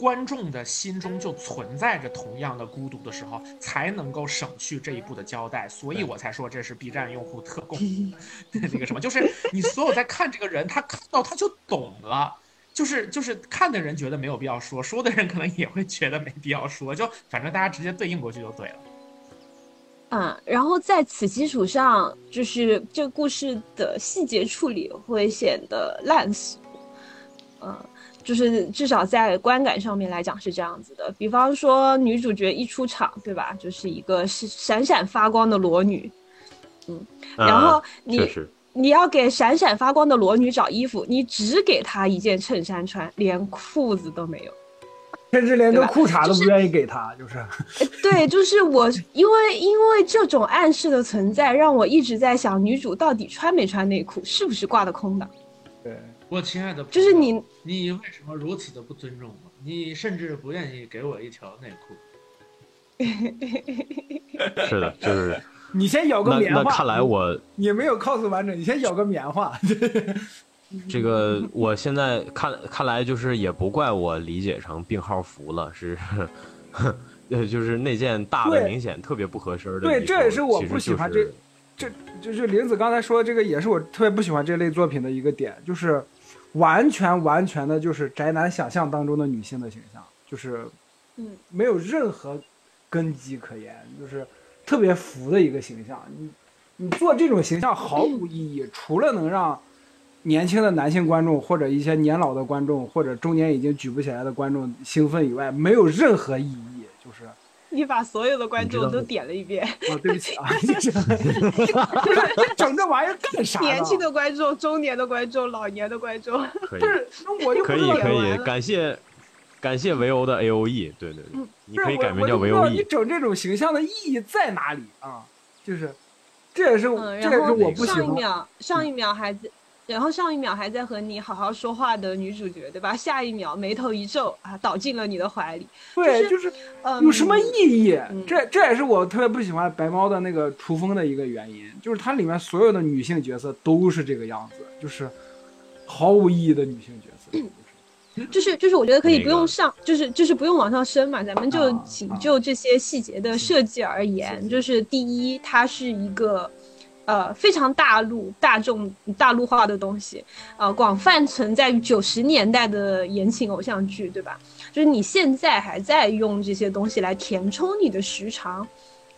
观众的心中就存在着同样的孤独的时候，才能够省去这一步的交代。所以我才说这是 B 站用户特供 那个什么，就是你所有在看这个人，他看到他就懂了。就是就是看的人觉得没有必要说，说的人可能也会觉得没必要说，就反正大家直接对应过去就对了。嗯，然后在此基础上，就是这个故事的细节处理会显得烂俗。嗯，就是至少在观感上面来讲是这样子的。比方说女主角一出场，对吧，就是一个是闪闪发光的裸女，嗯然后啊你你要给闪闪发光的裸女找衣服，你只给她一件衬衫穿，连裤子都没有。甚至连个裤衩都不愿意给他，就是。对，就是我，因为因为这种暗示的存在，让我一直在想，女主到底穿没穿内裤，是不是挂的空的？对，我亲爱的，就是你，你为什么如此的不尊重我？你甚至不愿意给我一条内裤。是的，就是 你先咬个棉花。那看来我你没有 cos 完整，你先咬个棉花。这个我现在看看来就是也不怪我理解成病号服了，是，呃，就是那件大的明显特别不合身的对这也是我不喜欢就是这就是林子刚才说这个，也是我特别不喜欢这类作品的一个点，就是完全完全的就是宅男想象当中的女性的形象，就是嗯，没有任何根基可言，就是特别浮的一个形象。你你做这种形象毫无意义，除了能让年轻的男性观众或者一些年老的观众或者中年已经举不起来的观众兴奋以外，没有任何意义。就是你把所有的观众都点了一遍，哦，对不起啊，就是就是这整这玩意儿干啥？年轻的观众、中年的观众、老年的观众。可以不是，那我就可以可以感谢感谢维欧的 A O E，对对对，你可以改名叫维我就不知道 O 你 E，整这种形象的意义在哪里啊？就是，这也是、嗯，这也是我不喜欢。上一秒，上一秒还在，然后上一秒还在和你好好说话的女主角，对吧？下一秒眉头一皱啊，倒进了你的怀里。对，就是就是嗯，有什么意义？嗯这这也是我特别不喜欢白猫的那个雏风的一个原因，就是它里面所有的女性角色都是这个样子，就是毫无意义的女性角色。就是就是就是，我觉得可以不用上，就是就是不用往上升嘛，咱们就啊仅啊就这些细节的设计而言，就是第一，它是一个。呃，非常大陆、大众、大陆化的东西，呃，广泛存在于九十年代的言情偶像剧，对吧？就是你现在还在用这些东西来填充你的时长，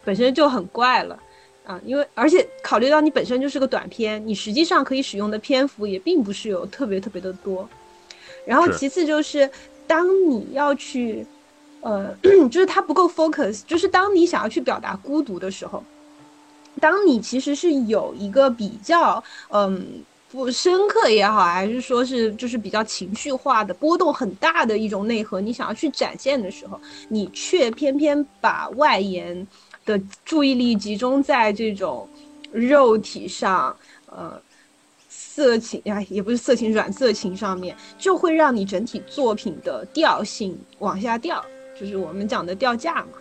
本身就很怪了啊、因为而且考虑到你本身就是个短片，你实际上可以使用的篇幅也并不是有特别特别的多。然后其次就是，当你要去，呃，就是它不够 focus，就是当你想要去表达孤独的时候，当你其实是有一个比较，嗯，不深刻也好，还是说是就是比较情绪化的波动很大的一种内核，你想要去展现的时候，你却偏偏把外延的注意力集中在这种肉体上，呃。色情啊，也不是色情，软色情上面，就会让你整体作品的调性往下掉，就是我们讲的掉价嘛，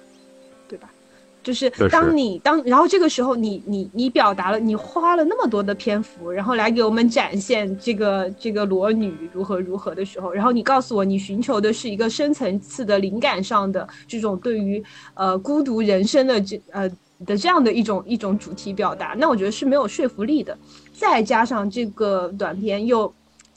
就是当你当，然后这个时候你你你表达了，你花了那么多的篇幅，然后来给我们展现这个这个裸女如何如何的时候，然后你告诉我你寻求的是一个深层次的灵感上的这种对于呃孤独人生的这呃的这样的一种一种主题表达，那我觉得是没有说服力的。再加上这个短片又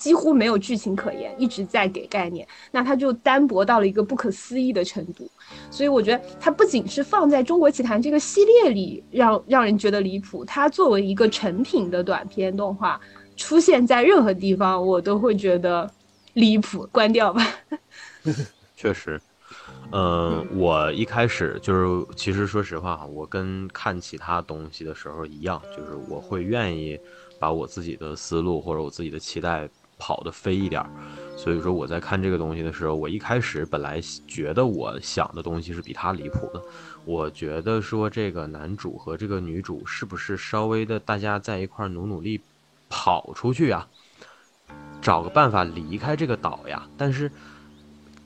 几乎没有剧情可言，一直在给概念，那它就单薄到了一个不可思议的程度。所以我觉得它不仅是放在中国奇谭这个系列里让让人觉得离谱，它作为一个成品的短片动画出现在任何地方，我都会觉得离谱。关掉吧。确实。嗯，我一开始就是，其实说实话哈，我跟看其他东西的时候一样，就是我会愿意把我自己的思路或者我自己的期待跑得飞一点儿。所以说我在看这个东西的时候，我一开始本来觉得我想的东西是比他离谱的。我觉得说这个男主和这个女主是不是稍微的大家在一块努努力跑出去呀，找个办法离开这个岛呀？但是。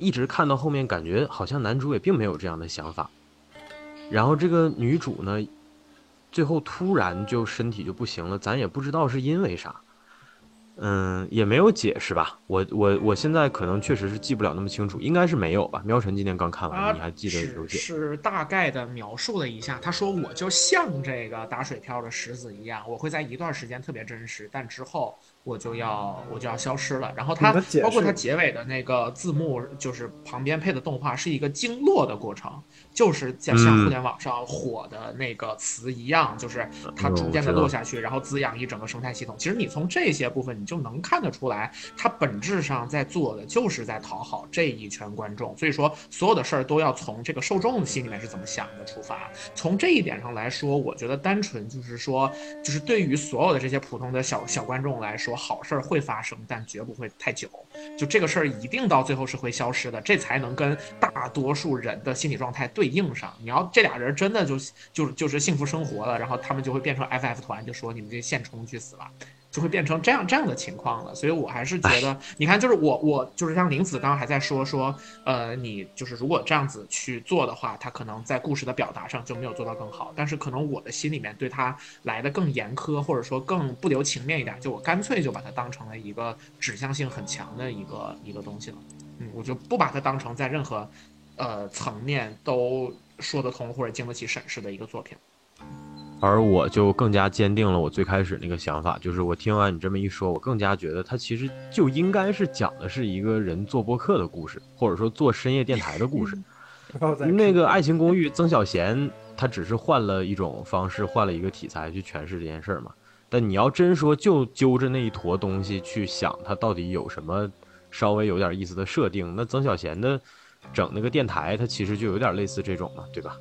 一直看到后面，感觉好像男主也并没有这样的想法，然后这个女主呢，最后突然就身体就不行了，咱也不知道是因为啥。嗯，也没有解释吧？我我我现在可能确实是记不了那么清楚，应该是没有吧？喵晨今天刚看完，你还记得有解？是大概的描述了一下，他说我就像这个打水漂的石子一样，我会在一段时间特别真实，但之后我就要我就要消失了。然后他包括他结尾的那个字幕，就是旁边配的动画是一个经络的过程。就是像像互联网上火的那个词一样，就是它逐渐的落下去，然后滋养一整个生态系统。其实你从这些部分，你就能看得出来，它本质上在做的就是在讨好这一圈观众。所以说，所有的事儿都要从这个受众心里面是怎么想的出发。从这一点上来说，我觉得单纯就是说，就是对于所有的这些普通的小小观众来说，好事儿会发生，但绝不会太久。就这个事儿一定到最后是会消失的，这才能跟大多数人的心理状态对。硬上，你要这俩人真的就就就是幸福生活了，然后他们就会变成 FF 团，就说你们这现充去死了，就会变成这样这样的情况了。所以我还是觉得，你看，就是我我就是像林子刚刚还在说说，呃，你就是如果这样子去做的话，他可能在故事的表达上就没有做到更好。但是可能我的心里面对他来的更严苛，或者说更不留情面一点，就我干脆就把它当成了一个指向性很强的一个一个东西了。嗯，我就不把它当成在任何。呃，层面都说得通或者经得起审视的一个作品，而我就更加坚定了我最开始那个想法，就是我听完你这么一说，我更加觉得它其实就应该是讲的是一个人做播客的故事，或者说做深夜电台的故事。那个《爱情公寓》，曾小贤他只是换了一种方式，换了一个题材去诠释这件事儿嘛。但你要真说就揪着那一坨东西去想，它到底有什么稍微有点意思的设定，那曾小贤的。整那个电台，它其实就有点类似这种嘛，对吧？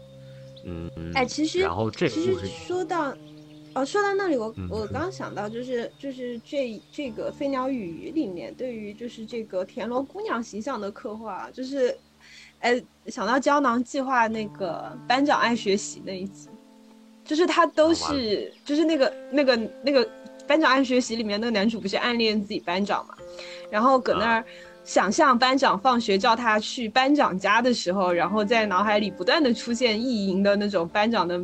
嗯，哎，其实，然后这其实说到，哦，说到那里，我我刚想到，就是就是这这个《飞鸟与鱼》里面对于就是这个田螺姑娘形象的刻画，就是，哎，想到胶囊计划那个班长爱学习那一集，就是他都是就是那个那个那个班长爱学习里面那个男主不是暗恋自己班长嘛，然后搁那儿。想象班长放学叫他去班长家的时候，然后在脑海里不断的出现意淫的那种班长的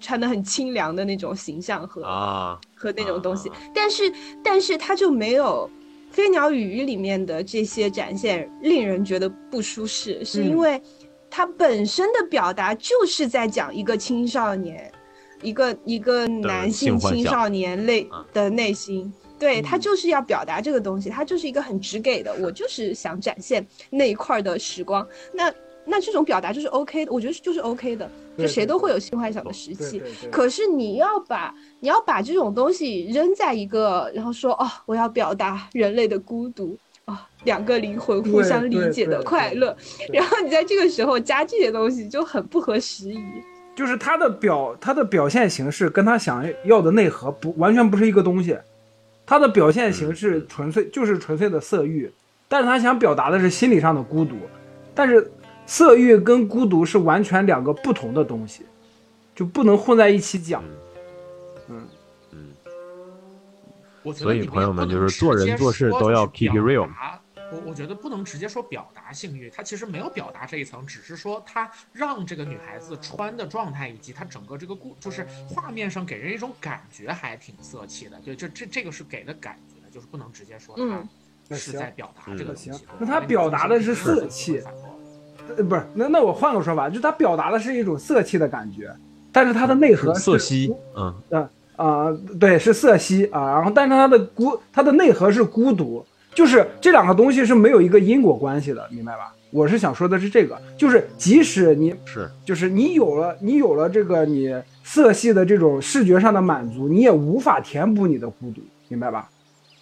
穿的很清凉的那种形象和啊。和那种东西，但是但是他就没有《飞鸟与鱼》里面的这些展现，令人觉得不舒适，是因为他本身的表达就是在讲一个青少年，一个一个男性青少年类的内心。对他就是要表达这个东西，他就是一个很直给的，我就是想展现那一块的时光。那那这种表达就是 OK 的，我觉得就是 OK 的，就谁都会有性幻想的时期。可是你要把你要把这种东西扔在一个，然后说哦，我要表达人类的孤独啊，两个灵魂互相理解的快乐，然后你在这个时候加这些东西就很不合时宜。就是他的表他的表现形式跟他想要的内核不完全不是一个东西。他的表现形式纯粹就是纯粹的色欲，但是他想表达的是心理上的孤独，但是色欲跟孤独是完全两个不同的东西，就不能混在一起讲。嗯。嗯，所以朋友们就是做人做事都要 keep it real。我我觉得不能直接说表达性欲，他其实没有表达这一层，只是说他让这个女孩子穿的状态以及她整个这个故，就是画面上给人一种感觉还挺色气的。对，这这这个是给的感觉，就是不能直接说他是在表达这个东西。那他表达的是色气，呃，不是，那那我换个说法，就他表达的是一种色气的感觉，但是他的内核色系，嗯啊啊，对，是色系啊，然后但是他的孤，他的内核是孤独。就是这两个东西是没有一个因果关系的，明白吧？我是想说的是这个，就是即使你是就是你有了你有了这个你色系的这种视觉上的满足，你也无法填补你的孤独，明白吧？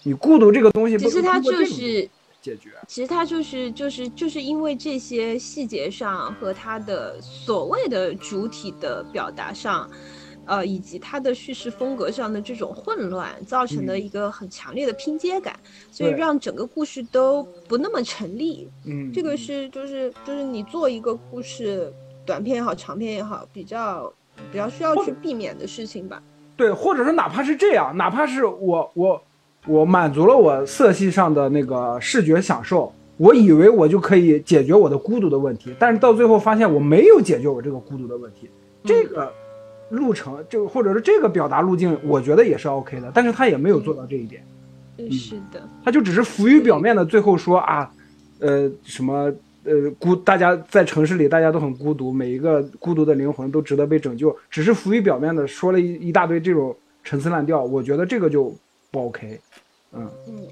你孤独这个东西不其实它就是解决。其实它就是就是就是因为这些细节上和它的所谓的主体的表达上，呃，以及它的叙事风格上的这种混乱，造成的嗯。一个很强烈的拼接感，所以让整个故事都不那么成立。嗯，这个是就是就是你做一个故事，短片也好，长片也好，比较比较需要去避免的事情吧。对，或者说哪怕是这样，哪怕是我我我满足了我色系上的那个视觉享受，我以为我就可以解决我的孤独的问题，但是到最后发现我没有解决我这个孤独的问题，这个路程就或者是这个表达路径，我觉得也是 OK 的，但是他也没有做到这一点，嗯，是的，他就只是浮于表面的，最后说啊，呃什么。呃，孤，大家在城市里，大家都很孤独，每一个孤独的灵魂都值得被拯救，只是浮于表面的说了一一大堆这种陈词滥调，我觉得这个就不 OK。嗯，嗯，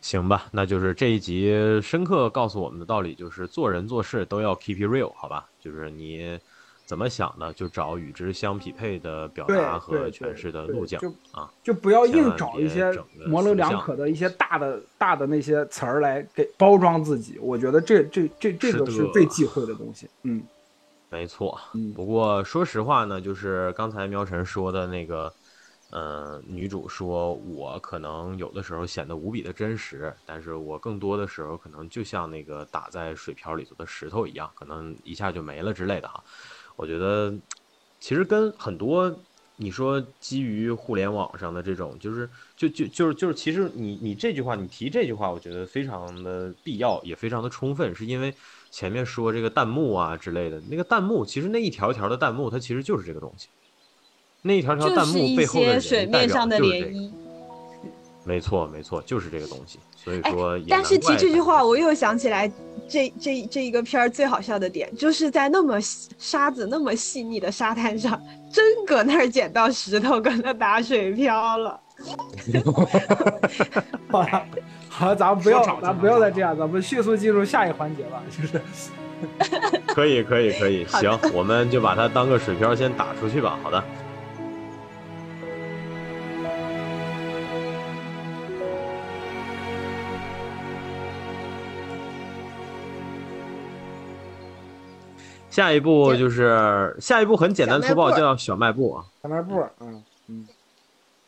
行吧，那就是这一集深刻告诉我们的道理，就是做人做事都要 keep it real，好吧？就是你怎么想的，就找与之相匹配的表达和诠释的路径就啊。就不要硬找一些模棱两可的一些大的大的那些词儿来给包装自己，我觉得这这这这个是最忌讳的东西。嗯没错，嗯不过说实话呢，就是刚才喵晨说的那个，呃，女主说我可能有的时候显得无比的真实，但是我更多的时候可能就像那个打在水漂里头的石头一样，可能一下就没了之类的哈。我觉得其实跟很多你说基于互联网上的这种，就是就就就是就是，其实你你这句话你提这句话，我觉得非常的必要，也非常的充分，是因为前面说这个弹幕啊之类的，那个弹幕其实那一条一条的弹幕，它其实就是这个东西。那一条条弹幕背后的人代表面上的就是这个涟漪。没错没错，就是这个东西。所以哎说也但是提这句话，我又想起来这这这一个片儿最好笑的点，就是在那么沙子那么细腻的沙滩上，真搁那儿捡到石头，搁那打水漂了。好了 好了，咱们不要咱不要再这样，咱们迅速进入下一环节吧，就是可以可以可以，行，我们就把它当个水漂先打出去吧。好的。下一步就是下一步很简单粗暴，叫小卖部啊。小卖部，嗯嗯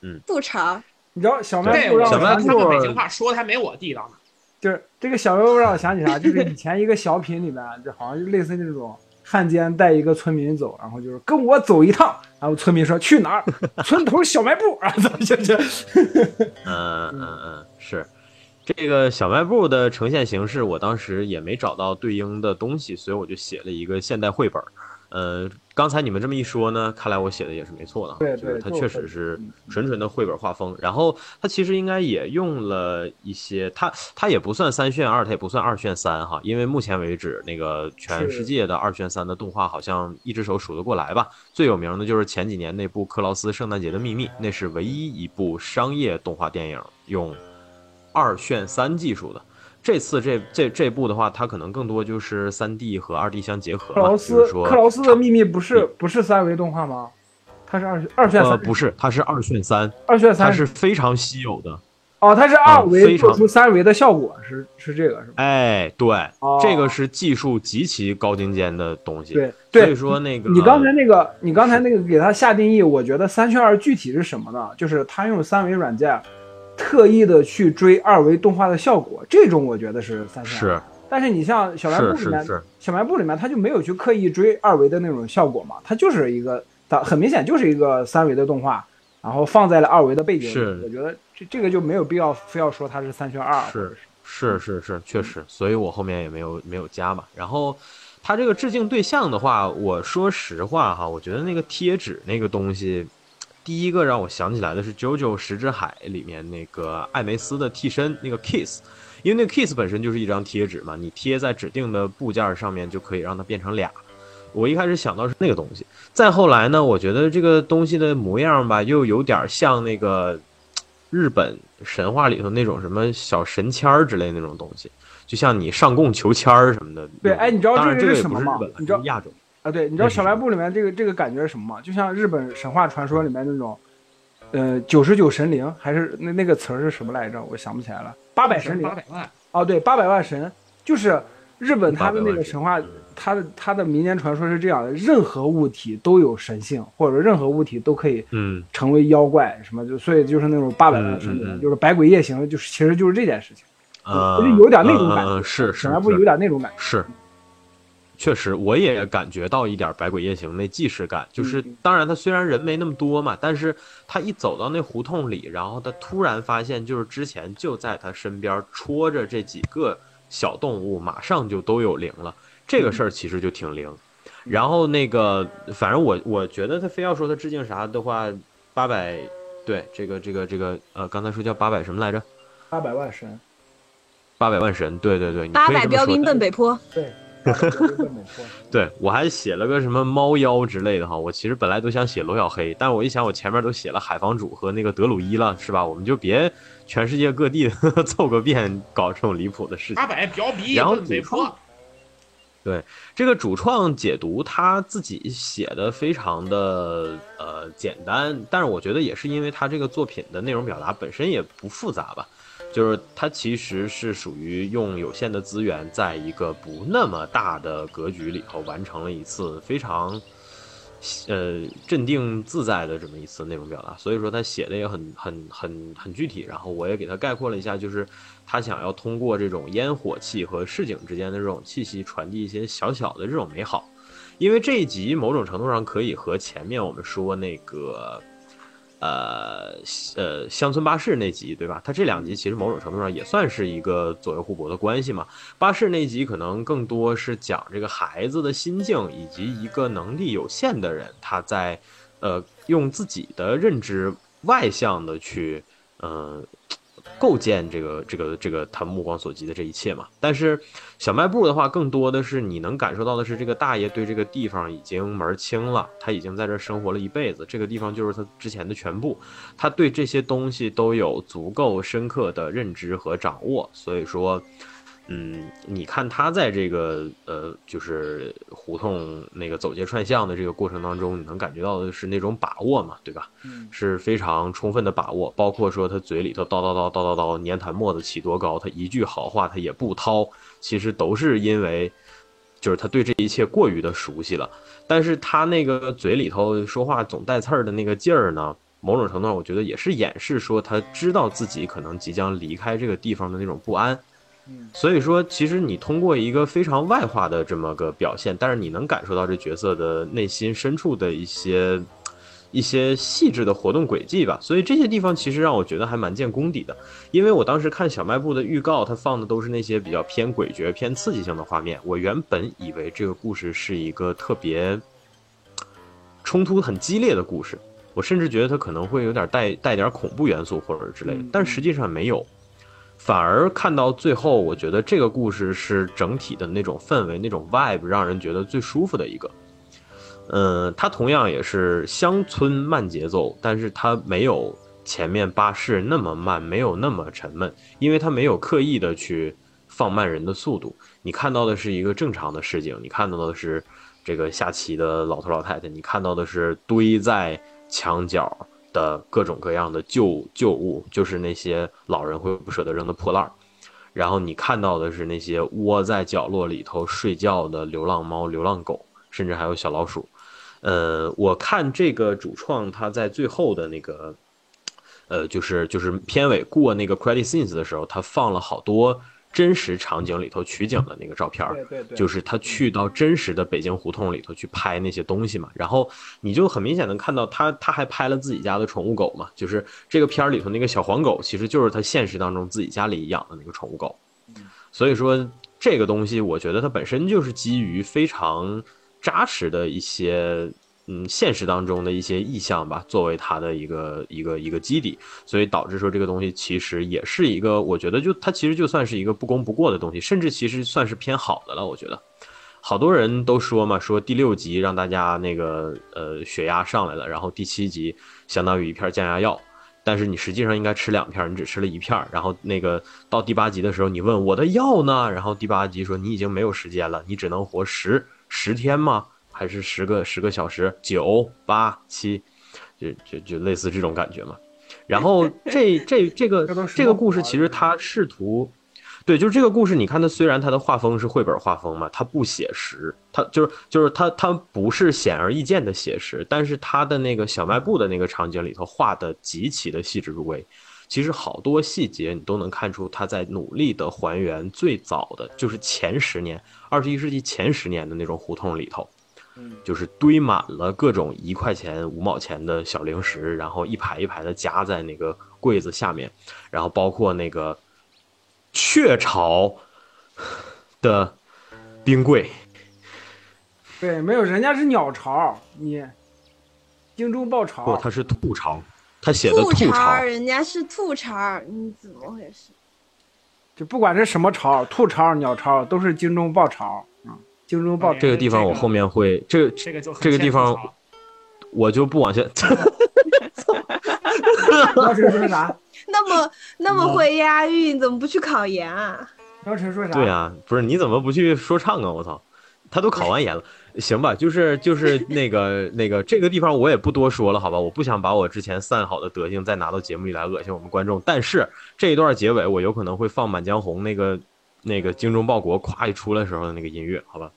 嗯，不长，你知道小卖，部让我想起小卖部他们北京话说的还没我地道呢。就是这个小卖部让我想起啥？就是以前一个小品里面，就好像就类似那种汉奸带一个村民走，然后就是跟我走一趟，然后村民说去哪儿？村头小卖部，啊，怎么就就嗯嗯嗯，是这个小卖部的呈现形式，我当时也没找到对应的东西，所以我就写了一个现代绘本儿。呃，刚才你们这么一说呢，看来我写的也是没错的哈，对就是它对就是绘确实是嗯纯纯的绘本画风。然后它其实应该也用了一些，它它也不算三选二，它也不算二选三哈，因为目前为止那个全世界的二选三的动画好像一只手数得过来吧。最有名的就是前几年那部《克劳斯圣诞节的秘密》，那是唯一一部商业动画电影用二炫三技术的。这次这这这部的话，它可能更多就是三 D 和二 D 相结合克劳斯是说克劳斯的秘密不是不是三维动画吗？它是二二选呃三，不是，它是二炫三，二炫三它是非常稀有的。哦，它是二维非常做出三维的效果，是是这个是吧？哎，对，哦这个是技术极其高精尖的东西。对所以，说那个你刚才那个，你刚才那个给它下定义，我觉得三炫二具体是什么呢？就是它用三维软件特意的去追二维动画的效果，这种我觉得是三选二。是但是你像小卖部里面，小卖部里面它就没有去刻意追二维的那种效果嘛，它就是一个，它很明显就是一个三维的动画，然后放在了二维的背景里。是我觉得这这个就没有必要非要说它是三选二。是是是是，确实，所以我后面也没有没有加嘛。然后它这个致敬对象的话，我说实话哈，我觉得那个贴纸那个东西。第一个让我想起来的是《JoJo 石之海》里面那个艾梅斯的替身那个 Kiss，因为那个 Kiss 本身就是一张贴纸嘛，你贴在指定的部件上面就可以让它变成俩。我一开始想到是那个东西，再后来呢，我觉得这个东西的模样吧，又有点像那个，日本神话里头那种什么小神签儿之类那种东西，就像你上供求签儿什么的。对，哎，你知道这这是什么吗你知道亚洲。啊，对，你知道小卖部里面这个这个感觉是什么吗？就像日本神话传说里面那种，呃，九十九神灵，还是那那个词儿是什么来着？我想不起来了。八百神灵八，百万，哦，对，八百万神，就是日本他的那个神话，他的他的民间传说是这样的：任何物体都有神性，或者任何物体都可以嗯成为妖怪，什么就所以就是那种八百万神灵，就是百鬼夜行，就是其实就是这件事情。有点那种感觉是是小卖部有点那种感觉。是，确实我也感觉到一点《百鬼夜行》那既视感，就是嗯。当然他虽然人没那么多嘛，但是他一走到那胡同里，然后他突然发现，就是之前就在他身边戳着这几个小动物，马上就都有灵了，这个事儿其实就挺灵。然后那个，反正我我觉得他非要说他致敬啥的话，八百，对这个这个这个呃，刚才说叫八百什么来着？八百万神，八百万神，对对对，八百标兵奔北坡，对。对我还写了个什么猫妖之类的哈，我其实本来都想写罗小黑，但我一想我前面都写了海房主和那个德鲁伊了，是吧？我们就别全世界各地 凑个遍搞这种离谱的事情然后奔北主创坡，这个主创解读他自己写的非常的呃简单，但是我觉得也是因为他这个作品的内容表达本身也不复杂吧，就是它其实是属于用有限的资源，在一个不那么大的格局里头完成了一次非常呃镇定自在的这么一次内容表达，所以说他写的也很很很很具体，然后我也给他概括了一下，就是他想要通过这种烟火气和市井之间的这种气息，传递一些小小的这种美好。因为这一集某种程度上可以和前面我们说那个，呃呃乡村巴士那集对吧？它这两集其实某种程度上也算是一个左右互搏的关系嘛。巴士那集可能更多是讲这个孩子的心境，以及一个能力有限的人他在，呃用自己的认知外向的去，嗯构建这个这个这个他目光所及的这一切嘛。但是小卖部的话，更多的是你能感受到的是，这个大爷对这个地方已经门清了，他已经在这生活了一辈子，这个地方就是他之前的全部，他对这些东西都有足够深刻的认知和掌握，所以说。嗯，你看他在这个呃，就是胡同那个走街串巷的这个过程当中，你能感觉到的是那种把握嘛，对吧？嗯是非常充分的把握，包括说他嘴里头叨叨叨叨叨叨，粘痰沫子起多高，他一句好话他也不掏，其实都是因为，就是他对这一切过于的熟悉了。但是他那个嘴里头说话总带刺儿的那个劲儿呢，某种程度上我觉得也是掩饰说他知道自己可能即将离开这个地方的那种不安。所以说，其实你通过一个非常外化的这么个表现，但是你能感受到这角色的内心深处的一些一些细致的活动轨迹吧。所以这些地方其实让我觉得还蛮见功底的。因为我当时看小卖部的预告，它放的都是那些比较偏诡谲、偏刺激性的画面。我原本以为这个故事是一个特别冲突很激烈的故事，我甚至觉得它可能会有点带带点恐怖元素或者之类的，但实际上没有。反而看到最后，我觉得这个故事是整体的那种氛围、那种 vibe，让人觉得最舒服的一个。嗯，它同样也是乡村慢节奏，但是它没有前面巴士那么慢，没有那么沉闷，因为它没有刻意的去放慢人的速度。你看到的是一个正常的市井，你看到的是这个下棋的老头老太太，你看到的是堆在墙角的各种各样的旧旧物，就是那些老人会不舍得扔的破烂儿。然后你看到的是那些窝在角落里头睡觉的流浪猫、流浪狗，甚至还有小老鼠。呃，我看这个主创他在最后的那个，呃，就是就是片尾过那个 credit scenes 的时候，他放了好多真实场景里头取景的那个照片儿。对对对，就是他去到真实的北京胡同里头去拍那些东西嘛，然后你就很明显能看到他他还拍了自己家的宠物狗嘛，就是这个片儿里头那个小黄狗，其实就是他现实当中自己家里养的那个宠物狗，所以说这个东西我觉得它本身就是基于非常扎实的一些。嗯，现实当中的一些意象吧，作为它的一个一个一个基底，所以导致说这个东西其实也是一个，我觉得就它其实就算是一个不攻不过的东西，甚至其实算是偏好的了。我觉得，好多人都说嘛，说第六集让大家那个呃血压上来了，然后第七集相当于一片降压药。但是你实际上应该吃两片，你只吃了一片。然后那个到第八集的时候，你问我的药呢？然后第八集说你已经没有时间了，你只能活十十天吗？还是十个十个小时？九八七，就就就类似这种感觉嘛。然后这这这个这个故事其实他试图。对，就是这个故事，你看它虽然它的画风是绘本画风嘛，它不写实，它就是就是它它不是显而易见的写实，但是它的那个小卖部的那个场景里头画的极其的细致入微，其实好多细节你都能看出他在努力的还原最早的就是前十年，二十一世纪前十年的那种胡同里头，嗯就是堆满了各种一块钱、五毛钱的小零食，然后一排一排的夹在那个柜子下面，然后包括那个雀巢的冰柜，对，没有，人家是鸟巢，你精忠报不，巢，它是兔巢，他写的兔兔巢，人家是兔巢，你怎么回事？就不管是什么巢，兔巢、鸟巢，都是精忠报巢啊，精忠报国。这个地方我后面会这这个就这个地方我就不往下。当时说啥？那么那么会押韵，怎么不去考研啊？当时说啥？对啊，不是你怎么不去说唱啊？我操，他都考完研了，行吧？就是就是那个那个这个地方我也不多说了，好吧？我不想把我之前散好的德行再拿到节目里来恶心我们观众。但是这一段结尾我有可能会放《满江红》那个那个精忠报国夸一出来时候的那个音乐，好吧？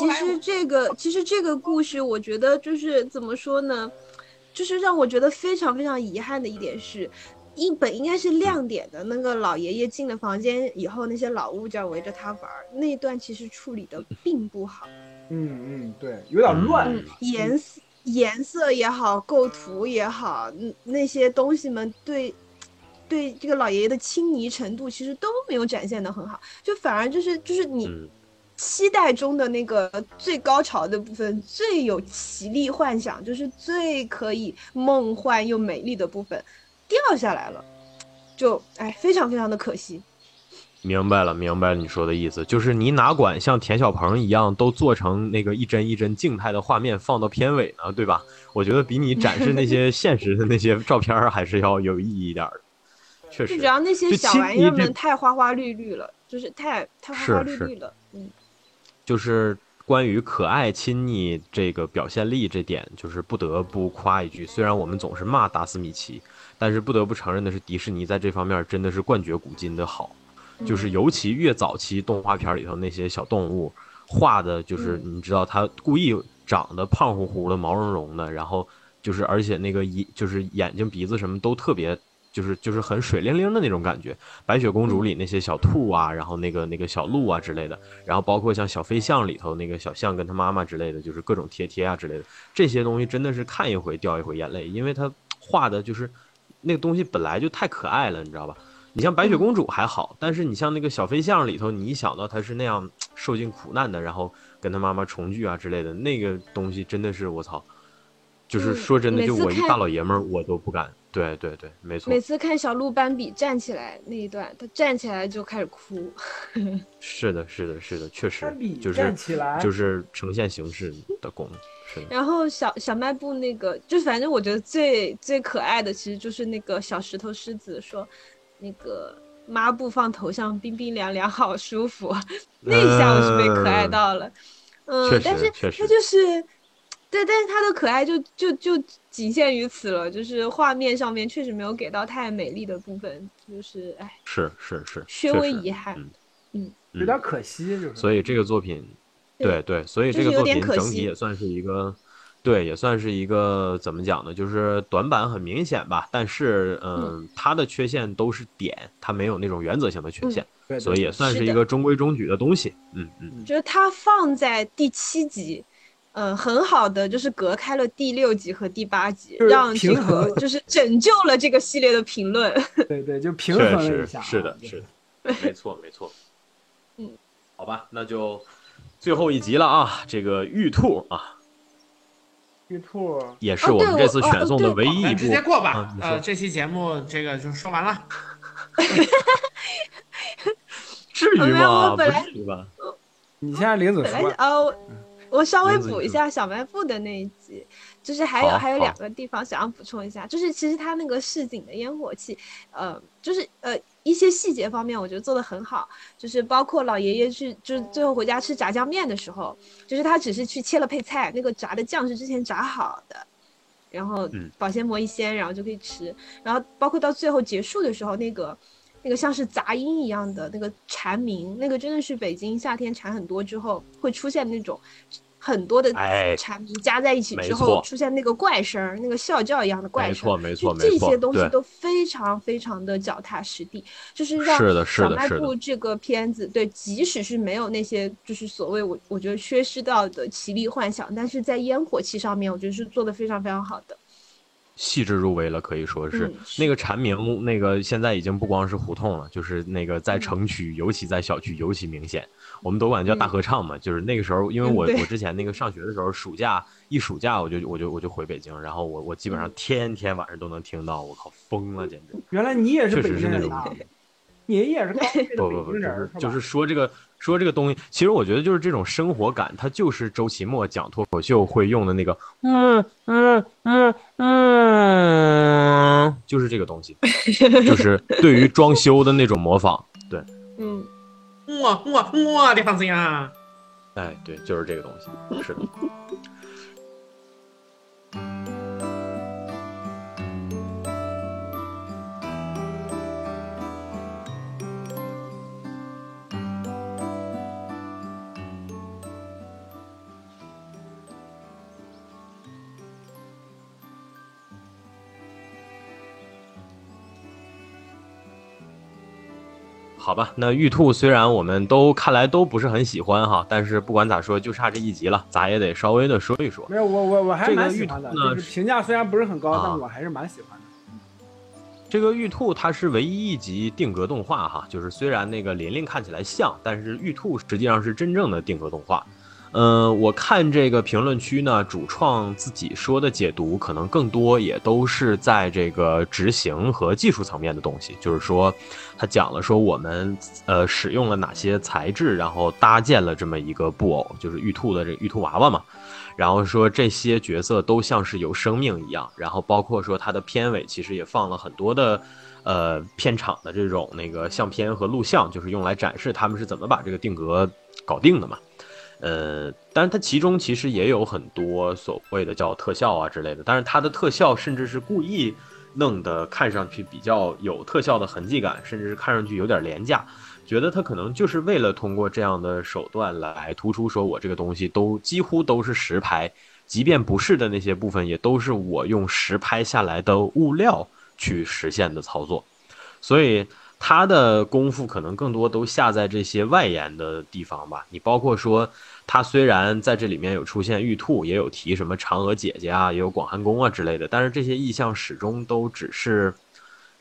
其实这个其实这个故事，我觉得就是怎么说呢，就是让我觉得非常非常遗憾的一点是。一本应该是亮点的那个老爷爷进了房间以后，那些老物件围着他玩儿，那一段其实处理的并不好。嗯嗯，对，有点乱。嗯，颜色颜色也好，构图也好，嗯，那些东西们对对这个老爷爷的亲昵程度其实都没有展现的很好，就反而就是就是你嗯期待中的那个最高潮的部分，最有奇丽幻想，就是最可以梦幻又美丽的部分掉下来了，就哎，非常非常的可惜。明白了，明白了你说的意思，就是你哪管像田小鹏一样都做成那个一帧一帧静态的画面放到片尾呢，对吧？我觉得比你展示那些 现实的那些照片儿还是要有意义一点的。确实就主，要那些小玩意儿们太花花绿绿了，就是太太花花绿绿了，嗯。就是关于可爱亲昵这个表现力这点，就是不得不夸一句。虽然我们总是骂达斯米奇，但是不得不承认的是，迪士尼在这方面真的是冠绝古今的好。就是尤其越早期动画片里头那些小动物画的，就是你知道它故意长得胖乎乎的、毛茸茸的，然后就是而且那个一就是眼睛、鼻子什么都特别。就是就是很水灵灵的那种感觉，白雪公主里那些小兔啊，然后那个那个小鹿啊之类的，然后包括像小飞象里头那个小象跟他妈妈之类的，就是各种贴贴啊之类的，这些东西真的是看一回掉一回眼泪，因为他画的就是那个东西本来就太可爱了，你知道吧？你像白雪公主还好，但是你像那个小飞象里头，你一想到她是那样受尽苦难的，然后跟他妈妈重聚啊之类的，那个东西真的是我操，就是嗯说真的，就我一大老爷们儿我都不敢。对对对，没错每。次看小鹿斑比站起来那一段，他站起来就开始哭。是的，是的，是的，确实斑比就是站起来就是呈现形式的功能，是的。然后小小卖部那个，就反正我觉得最最可爱的，其实就是那个小石头狮子说，那个抹布放头上冰冰凉凉，好舒服。那一下我是被可爱到了。嗯，确实但是确实它就是。对，但是它的可爱就就就仅限于此了，就是画面上面确实没有给到太美丽的部分，就是哎，是是是，稍微遗憾。嗯有点可惜，就是。所以这个作品，对对对，所以这个作品可惜整体也算是一个，对，也算是一个怎么讲呢？就是短板很明显吧，但是嗯，它的缺陷都是点，它没有那种原则性的缺陷，对，所以也算是一个中规中矩的东西。嗯嗯，就是它放在第七集，嗯、很好的就是隔开了第六集和第八集，让这平衡个就是拯救了这个系列的评论。对对，就平确衡了一下是的，是的，没错没错。嗯，好吧，那就最后一集了啊，这个玉兔啊，玉兔，也是我们这次选送的哦唯一一部。咱直接过吧啊。呃，这期节目这个就说完了。至于吗？不至于吧？你先让林子本来说。哦，我稍微补一下小卖部的那一集，就是还有还有两个地方想要补充一下，就是其实它那个市井的烟火气，呃，就是呃一些细节方面我觉得做的很好，就是包括老爷爷去就是最后回家吃炸酱面的时候，就是他只是去切了配菜，那个炸的酱是之前炸好的。然后嗯保鲜膜一掀，然后就可以吃。然后包括到最后结束的时候，那个那个像是杂音一样的那个蝉鸣，那个真的是北京夏天蝉很多之后会出现那种很多的哎蝉鸣加在一起之后错出现那个怪声儿，那个啸叫一样的怪声。没错，没错，就这没错，对，些东西都非常非常的脚踏实地，就是让是的是小卖部这个片子，对，即使是没有那些就是所谓我我觉得缺失到的奇丽幻想，但是在烟火气上面，我觉得是做的非常非常好的。细致入微了，可以说是、嗯那个蝉鸣，那个现在已经不光是胡同了，就是那个在城区，尤其在小区尤其明显。我们都管叫大合唱嘛，就是那个时候，因为我、嗯我之前那个上学的时候，暑假一暑假我就我就我就回北京，然后我我基本上天天晚上都能听到，我靠疯了，简直。原来你也是北京人啊，你也是不不不，就是就是说这个说这个东西，其实我觉得就是这种生活感，它就是周奇墨讲脱口秀会用的那个嗯嗯嗯嗯，就是这个东西，就是对于装修的那种模仿。对，嗯，我我我的房子呀！哎，对，就是这个东西，是的。好吧，那玉兔虽然我们都看来都不是很喜欢哈，但是不管咋说，就差这一集了，咱也得稍微的说一说。没有我我我还这个蛮喜欢的，评价虽然不是很高，啊但我还是蛮喜欢的。这个玉兔它是唯一一集定格动画哈，就是虽然那个琳琳看起来像，但是玉兔实际上是真正的定格动画。嗯、我看这个评论区呢，主创自己说的解读可能更多也都是在这个执行和技术层面的东西，就是说他讲了说我们呃使用了哪些材质，然后搭建了这么一个布偶，就是玉兔的这玉兔娃娃嘛。然后说这些角色都像是有生命一样，然后包括说它的片尾其实也放了很多的，呃，片场的这种那个相片和录像，就是用来展示他们是怎么把这个定格搞定的嘛。呃，但是它其中其实也有很多所谓的叫特效啊之类的，但是它的特效甚至是故意弄得看上去比较有特效的痕迹感，甚至是看上去有点廉价。觉得它可能就是为了通过这样的手段来突出，说我这个东西都几乎都是实拍，即便不是的那些部分，也都是我用实拍下来的物料去实现的操作，所以他的功夫可能更多都下在这些外延的地方吧。你包括说，他虽然在这里面有出现玉兔，也有提什么嫦娥姐姐啊，也有广寒宫啊之类的，但是这些意象始终都只是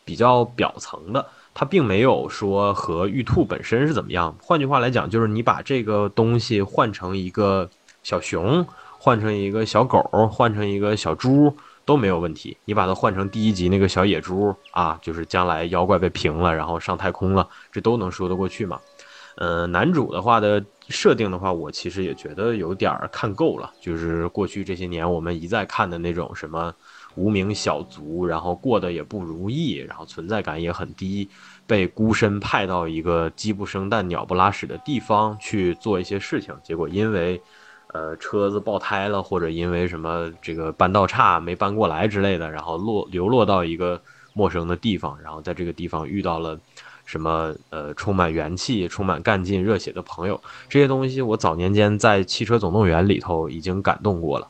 比较表层的。它并没有说和玉兔本身是怎么样。换句话来讲，就是你把这个东西换成一个小熊，换成一个小狗，换成一个小猪都没有问题。你把它换成第一集那个小野猪啊，就是将来妖怪被平了，然后上太空了，这都能说得过去嘛。呃，男主的话的设定的话，我其实也觉得有点看够了。就是过去这些年我们一再看的那种什么无名小卒，然后过得也不如意，然后存在感也很低，被孤身派到一个鸡不生蛋、鸟不拉屎的地方去做一些事情，结果因为呃车子爆胎了，或者因为什么这个搬道岔没搬过来之类的，然后落流落到一个陌生的地方，然后在这个地方遇到了。什么呃，充满元气、充满干劲、热血的朋友，这些东西我早年间在《汽车总动员》里头已经感动过了。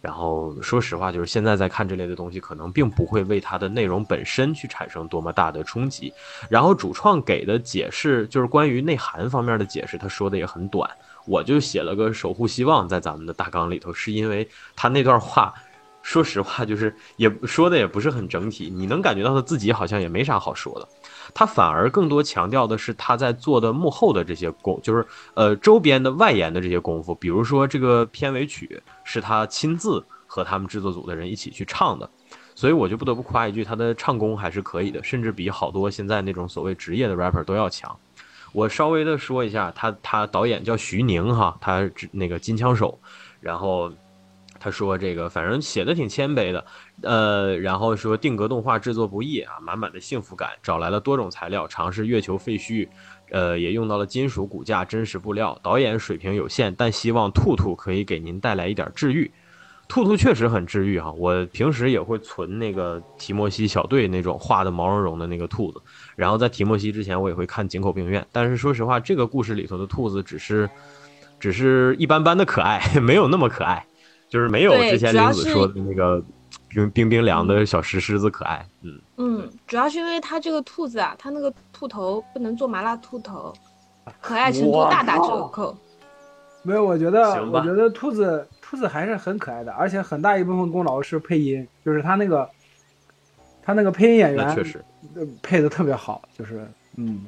然后说实话，就是现在在看这类的东西，可能并不会为它的内容本身去产生多么大的冲击。然后主创给的解释，就是关于内涵方面的解释，他说的也很短。我就写了个守护希望在咱们的大纲里头，是因为他那段话，说实话就是也说的也不是很整体，你能感觉到他自己好像也没啥好说的。他反而更多强调的是他在做的幕后的这些功，就是呃周边的外延的这些功夫，比如说这个片尾曲是他亲自和他们制作组的人一起去唱的，所以我就不得不夸一句，他的唱功还是可以的，甚至比好多现在那种所谓职业的 rapper 都要强。我稍微的说一下，他他导演叫徐宁哈，他那个金枪手，然后他说这个反正写的挺谦卑的，呃，然后说定格动画制作不易啊，满满的幸福感，找来了多种材料，尝试月球废墟，呃，也用到了金属骨架、真实布料，导演水平有限，但希望兔兔可以给您带来一点治愈。兔兔确实很治愈哈，我平时也会存那个提莫西小队那种画的毛茸茸的那个兔子，然后在提莫西之前我也会看井口病院，但是说实话，这个故事里头的兔子只是，只是一般般的可爱，没有那么可爱，就是没有之前林子说的那个冰冰冰凉的小石狮子可爱，嗯嗯，主要是因为它这个兔子啊，它那个兔头不能做麻辣兔头，可爱程度大打折扣。没有，我觉得我觉得兔子。兔子还是很可爱的，而且很大一部分功劳是配音，就是他那个，他那个配音演员确实配的特别好，就是嗯，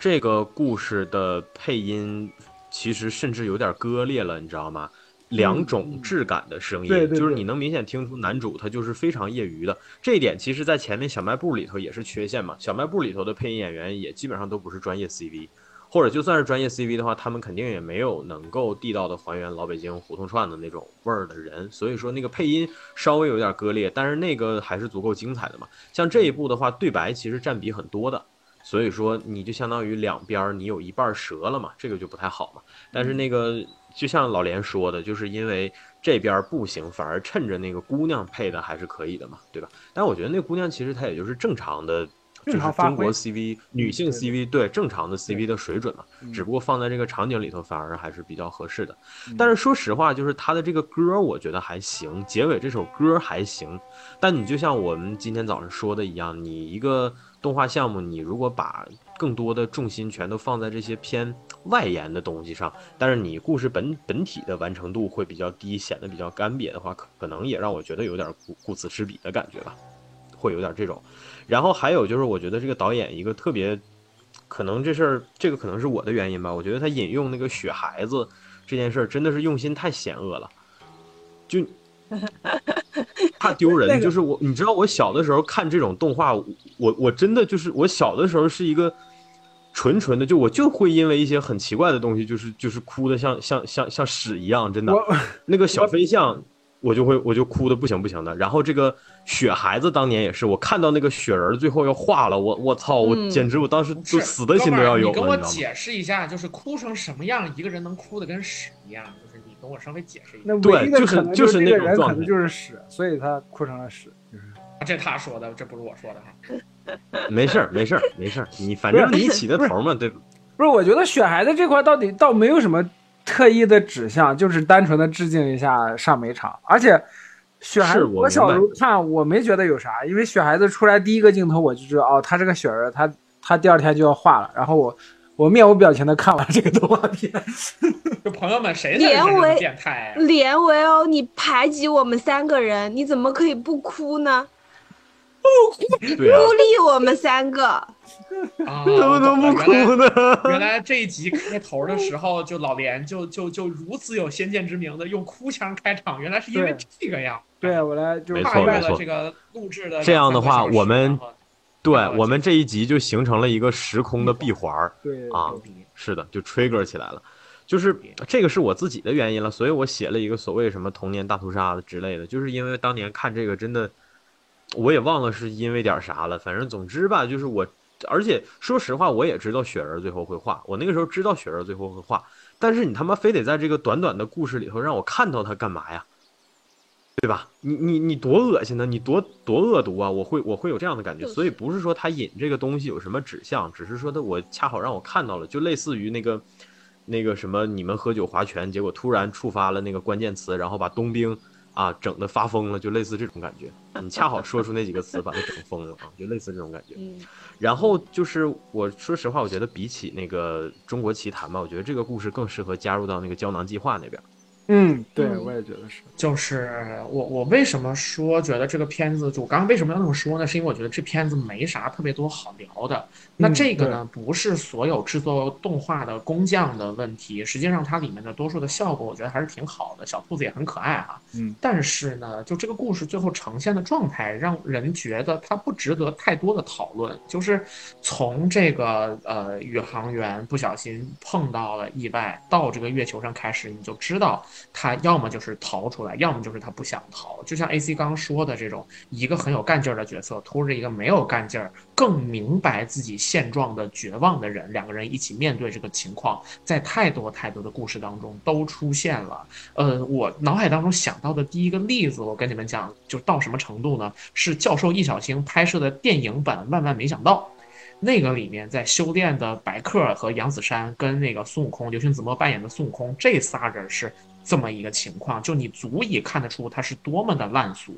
这个故事的配音其实甚至有点割裂了，你知道吗？两种质感的声音，就是你能明显听出男主他就是非常业余的，这一点其实在前面小卖部里头也是缺陷嘛，小卖部里头的配音演员也基本上都不是专业 CV。或者就算是专业 CV 的话，他们肯定也没有能够地道的还原老北京胡同串的那种味儿的人，所以说那个配音稍微有点割裂，但是那个还是足够精彩的嘛。像这一部的话，对白其实占比很多的，所以说你就相当于两边你有一半折了嘛，这个就不太好嘛。但是那个就像老连说的，就是因为这边不行，反而趁着那个姑娘配的还是可以的嘛，对吧？但我觉得那姑娘其实她也就是正常的。就是中国 CV 女性 CV 对正常的 CV 的水准嘛，只不过放在这个场景里头反而还是比较合适的。但是说实话，就是她的这个歌我觉得还行，结尾这首歌还行。但你就像我们今天早上说的一样，你一个动画项目，你如果把更多的重心全都放在这些偏外延的东西上，但是你故事本本体的完成度会比较低，显得比较干瘪的话，可可能也让我觉得有点顾顾此失彼的感觉吧，会有点这种。然后还有就是，我觉得这个导演一个特别，可能这事儿，这个可能是我的原因吧。我觉得他引用那个雪孩子这件事儿，真的是用心太险恶了，就 怕丢人。就是我，你知道，我小的时候看这种动画，我我真的就是我小的时候是一个纯纯的，就我就会因为一些很奇怪的东西，就是就是哭的像像像像屎一样，真的。那个小飞象。我就会，我就哭的不行不行的。然后这个雪孩子当年也是，我看到那个雪人最后要化了，我我操，我简直我当时就死的心都要有了。你跟我解释一下，就是哭成什么样，一个人能哭的跟屎一样，就是你跟我稍微解释一下。对，就是就是那种状态，就是屎，所以他哭成了屎，就是。这他说的，这不是我说的哈。没事儿，没事儿，没事儿，你反正你起的头嘛，对吧。不是，我觉得雪孩子这块到底倒没有什么。特意的指向就是单纯的致敬一下上美场，而且雪孩子，我小时候看我没觉得有啥，因为雪孩子出来第一个镜头我就知道哦，他是个雪人，他他第二天就要化了，然后我我面无表情的看完这个动画片。就朋友们谁连维变态？连维哦，你排挤我们三个人，你怎么可以不哭呢？不哭，孤立我们三个。啊，怎么能不哭呢？原来这一集开头的时候，就老连就就就如此有先见之明的用哭腔开场，原来是因为这个呀。对，我来就跨越了这个录制的。这样的话，我们对我们这一集就形成了一个时空的闭环。对啊，是的，就 trigger 起来了。就是这个是我自己的原因了，所以我写了一个所谓什么童年大屠杀的之类的，就是因为当年看这个真的，我也忘了是因为点啥了，反正总之吧，就是我。而且说实话，我也知道雪人最后会画。我那个时候知道雪人最后会画，但是你他妈非得在这个短短的故事里头让我看到他干嘛呀？对吧？你你你多恶心呢？你多多恶毒啊！我会我会有这样的感觉。所以不是说他引这个东西有什么指向，只是说他我恰好让我看到了，就类似于那个那个什么你们喝酒划拳，结果突然触发了那个关键词，然后把冬兵。啊，整的发疯了，就类似这种感觉。你恰好说出那几个词，把他整疯了啊，就类似这种感觉。然后就是我说实话，我觉得比起那个中国奇谭吧，我觉得这个故事更适合加入到那个胶囊计划那边。嗯，对，嗯我也觉得是。就是我我为什么说觉得这个片子，就我刚刚为什么要那么说呢？是因为我觉得这片子没啥特别多好聊的。那嗯这个呢，不是所有制作动画的工匠的问题，实际上它里面的多数的效果，我觉得还是挺好的。小兔子也很可爱哈、嗯，但是呢，就这个故事最后呈现的状态，让人觉得它不值得太多的讨论。就是从这个呃宇航员不小心碰到了意外，到这个月球上开始，你就知道他要么就是逃出来，要么就是他不想逃。就像 A C 刚刚说的这种，一个很有干劲儿的角色拖着一个没有干劲儿、更明白自己现状的绝望的人，两个人一起面对这个情况，在太多太多的故事当中都出现了。呃，我脑海当中想到的第一个例子，我跟你们讲，就到什么程度呢？是教授易小星拍摄的电影版《万万没想到》。那个里面在修炼的白客和杨子姗跟那个孙悟空，刘星子墨扮演的孙悟空，这仨人是这么一个情况，就你足以看得出他是多么的烂俗。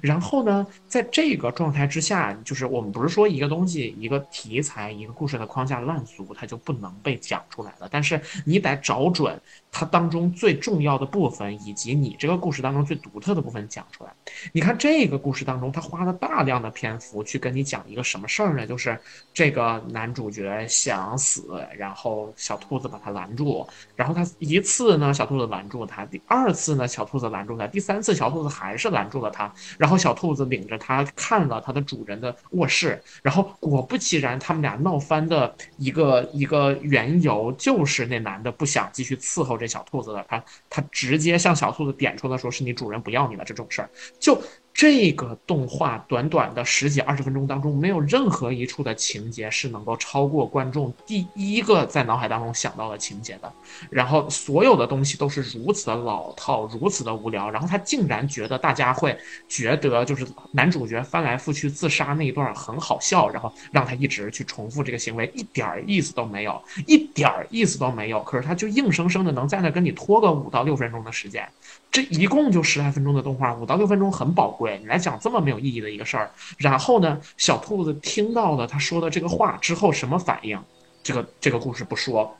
然后呢，在这个状态之下，就是我们不是说一个东西、一个题材、一个故事的框架烂俗，它就不能被讲出来了。但是你得找准它当中最重要的部分，以及你这个故事当中最独特的部分讲出来。你看这个故事当中，他花了大量的篇幅去跟你讲一个什么事儿呢？就是这个男主角想死，然后小兔子把他拦住，然后他一次呢，小兔子拦住他；第二次呢，小兔子拦住他；第三次，小兔子还是拦住了他。然后小兔子领着他看了他的主人的卧室，然后果不其然，他们俩闹翻的一个 一个缘由就是那男的不想继续伺候这小兔子了，他他直接向小兔子点出了说是你主人不要你了这种事儿，就。这个动画短短的十几二十分钟当中，没有任何一处的情节是能够超过观众第一个在脑海当中想到的情节的。然后所有的东西都是如此的老套，如此的无聊。然后他竟然觉得大家会觉得就是男主角翻来覆去自杀那一段很好笑，然后让他一直去重复这个行为，一点意思都没有，一点意思都没有。可是他就硬生生的能在那跟你拖个五到六分钟的时间，这一共就十来分钟的动画，五到六分钟很宝贵。你来讲这么没有意义的一个事儿，然后呢，小兔子听到了他说的这个话之后什么反应？这个这个故事不说。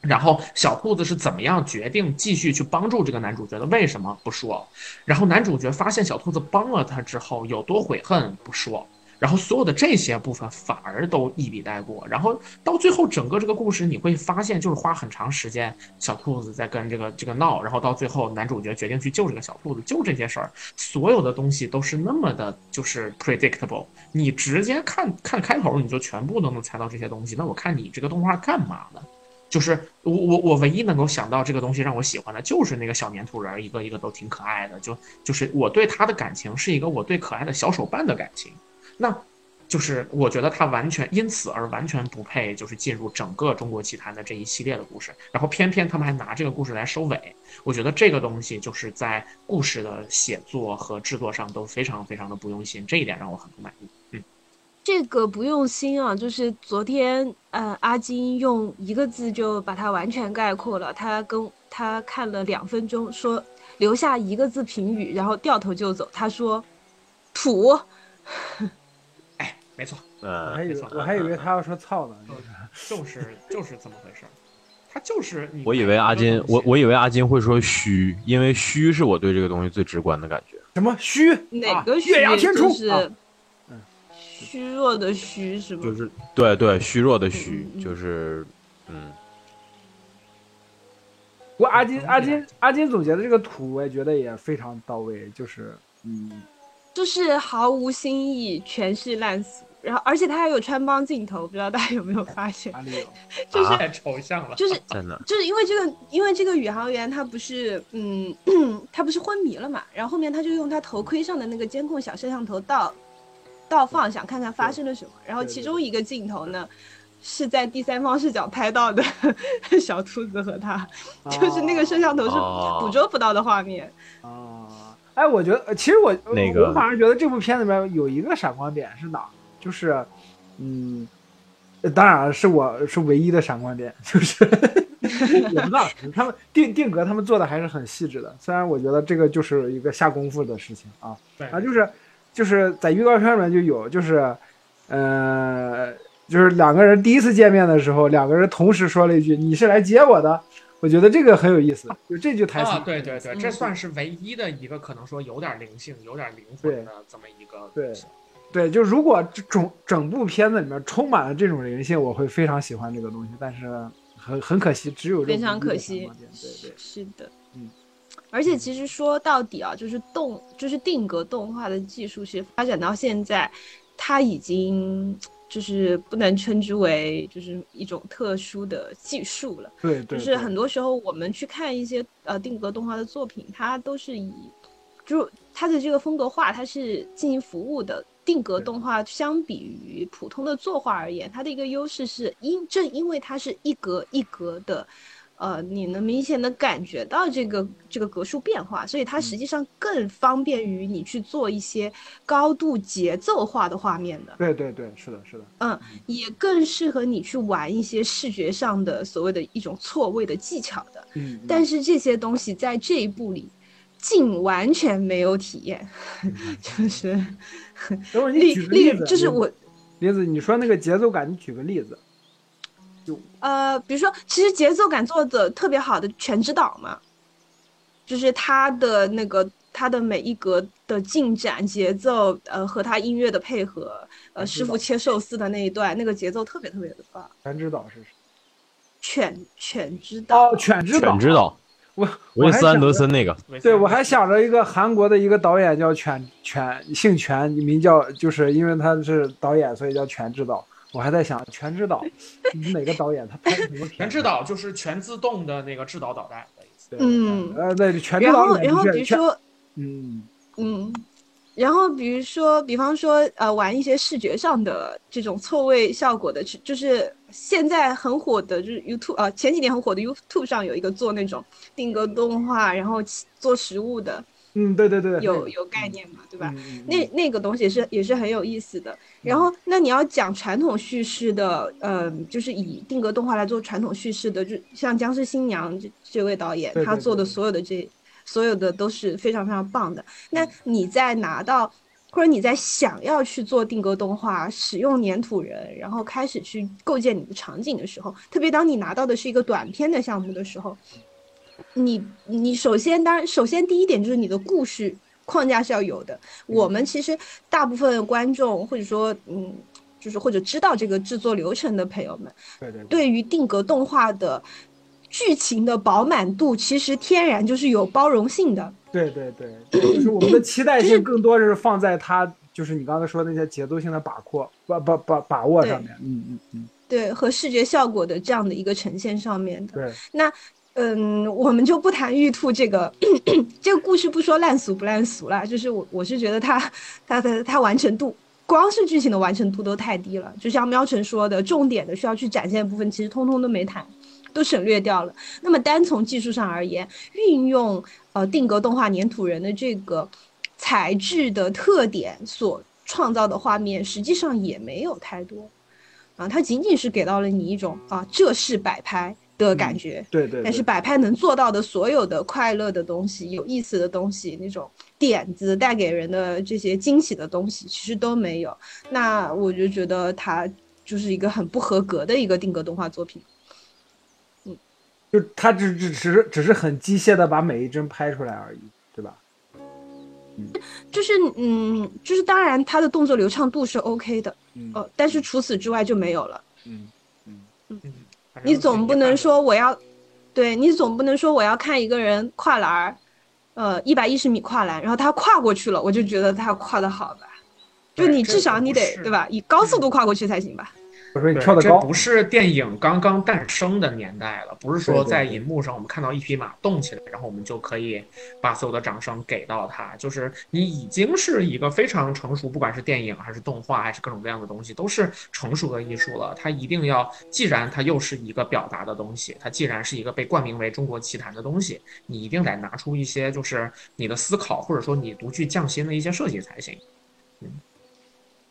然后小兔子是怎么样决定继续去帮助这个男主角的？为什么不说？然后男主角发现小兔子帮了他之后有多悔恨不说。然后所有的这些部分反而都一笔带过，然后到最后整个这个故事你会发现，就是花很长时间，小兔子在跟这个这个闹，然后到最后男主角决定去救这个小兔子，就这些事儿，所有的东西都是那么的，就是 predictable，你直接看看开头你就全部都能猜到这些东西，那我看你这个动画干嘛呢？就是我我我唯一能够想到这个东西让我喜欢的，就是那个小粘土人，一个一个都挺可爱的，就就是我对他的感情是一个我对可爱的小手办的感情。那就是我觉得他完全因此而完全不配，就是进入整个中国奇谭的这一系列的故事。然后偏偏他们还拿这个故事来收尾，我觉得这个东西就是在故事的写作和制作上都非常非常的不用心，这一点让我很不满意。嗯，这个不用心啊，就是昨天呃阿金用一个字就把它完全概括了。他跟他看了两分钟，说留下一个字评语，然后掉头就走。他说土。哎，没错，我呃还以为没错我还以为他要说操呢，就是就是这么回事儿。他就是你我以为阿金，我我以为阿金会说虚，因为虚是我对这个东西最直观的感觉。什么虚哪个虚？啊月牙天就是冲啊嗯虚弱的虚是吗？就是对对虚弱的虚嗯，嗯就是嗯，不过阿金阿金阿金总结的这个图，我也觉得也非常到位，就是嗯，就是毫无新意，全是烂俗。然后，而且他还有穿帮镜头，不知道大家有没有发现？哪里有？就是啊太抽象了。就是真的？就是因为这个，因为这个宇航员他不是，嗯，他不是昏迷了嘛，然后后面他就用他头盔上的那个监控小摄像头倒倒放，想看看发生了什么。然后其中一个镜头呢，是在第三方视角拍到的 小兔子和他，就是那个摄像头是哦捕捉不到的画面。哦，哎，我觉得呃其实我那个我反而觉得这部片子里面有一个闪光点是哪儿？就是嗯，呃当然是我是唯一的闪光点，就是 我不知道他们定定格他们做的还是很细致的，虽然我觉得这个就是一个下功夫的事情啊。对啊，就是就是在预告片里面就有，就是呃，就是两个人第一次见面的时候，两个人同时说了一句：“你是来接我的。”我觉得这个很有意思，就这句台词。啊，对对对，这嗯算是唯一的一个可能说有点灵性、有点灵魂的这么一个对对，就如果这整整部片子里面充满了这种灵性，我会非常喜欢这个东西。但是很很可惜，只有这非常可惜对对，是的，嗯。而且其实说到底啊，就是动，就是定格动画的技术，其实发展到现在，它已经就是不能称之为就是一种特殊的技术了。对对，就是很多时候我们去看一些呃定格动画的作品，它都是以就它的这个风格化，它是进行服务的。定格动画相比于普通的作画而言，它的一个优势是因正因为它是一格一格的，呃，你能明显的感觉到这个这个格数变化，所以它实际上更方便于你去做一些高度节奏化的画面的。对对对，是的，是的，嗯，也更适合你去玩一些视觉上的所谓的一种错位的技巧的。嗯，但是这些东西在这一步里，竟完全没有体验，就是等会儿你例举个例例子，就是我林子，你说那个节奏感，你举个例子。呃，比如说，其实节奏感做的特别好的《全知导》嘛，就是他的那个他的每一格的进展节奏，呃，和他音乐的配合，呃，师傅切寿司的那一段，那个节奏特别特别的棒。全知导是谁？犬犬之道，哦，犬知道，全知道，我维斯安德森那个，对，我还想着一个韩国的一个导演叫犬犬，姓犬，名叫就是因为他是导演，所以叫全知道。我还在想全知道是哪个导演，他拍的什么片？全知导就是全自动的那个制导导弹的意思。嗯呃，对，全知然后然后比如说，嗯，嗯，然后比如说，比方说，呃，玩一些视觉上的这种错位效果的，就就是现在很火的，就是 YouTube，呃，前几年很火的 YouTube 上有一个做那种定格动画，然后做实物的，嗯，对对对，有有概念嘛，对吧？嗯嗯那那个东西也是也是很有意思的。然后，那你要讲传统叙事的，呃，就是以定格动画来做传统叙事的，就像僵尸新娘这这位导演，对对他做的所有的这所有的都是非常非常棒的。那你在拿到或者你在想要去做定格动画，使用粘土人，然后开始去构建你的场景的时候，特别当你拿到的是一个短片的项目的时候，你你首先当然首先第一点就是你的故事框架是要有的。我们其实大部分观众或者说嗯，就是或者知道这个制作流程的朋友们，对对对，对于定格动画的剧情的饱满度，其实天然就是有包容性的。对对对，就是我们的期待性更多是放在它，就是你刚才说的那些节奏性的把握、把把把把握上面。嗯嗯嗯，对和视觉效果的这样的一个呈现上面的，对，那嗯，我们就不谈玉兔这个这个故事，不说烂俗不烂俗啦，就是我我是觉得它它的它完成度，光是剧情的完成度都太低了。就像喵晨说的，重点的需要去展现的部分，其实通通都没谈，都省略掉了。那么单从技术上而言，运用呃定格动画粘土人的这个材质的特点所创造的画面，实际上也没有太多。啊，它仅仅是给到了你一种啊，这是摆拍的感觉。对对，但是摆拍能做到的所有的快乐的东西、有意思的东西、那种点子带给人的这些惊喜的东西，其实都没有。那我就觉得它就是一个很不合格的一个定格动画作品。就他只只只是只是很机械的把每一帧拍出来而已，对吧？嗯就是嗯，就是当然他的动作流畅度是 OK 的，嗯呃，但是除此之外就没有了。嗯嗯，嗯，你总不能说我要，对你总不能说我要看一个人跨栏儿，呃，一百一十米跨栏，然后他跨过去了，我就觉得他跨的好吧？就你至少你得对吧？以高速度跨过去才行吧？我说你对跳得高这不，是电影刚刚诞生的年代了，不是说在银幕上我们看到一匹马动起来，然后我们就可以把所有的掌声给到它。就是你已经是一个非常成熟，不管是电影还是动画还是各种各样的东西，都是成熟的艺术了。它一定要，既然它又是一个表达的东西，它既然是一个被冠名为中国奇谭的东西，你一定得拿出一些就是你的思考，或者说你独具匠心的一些设计才行。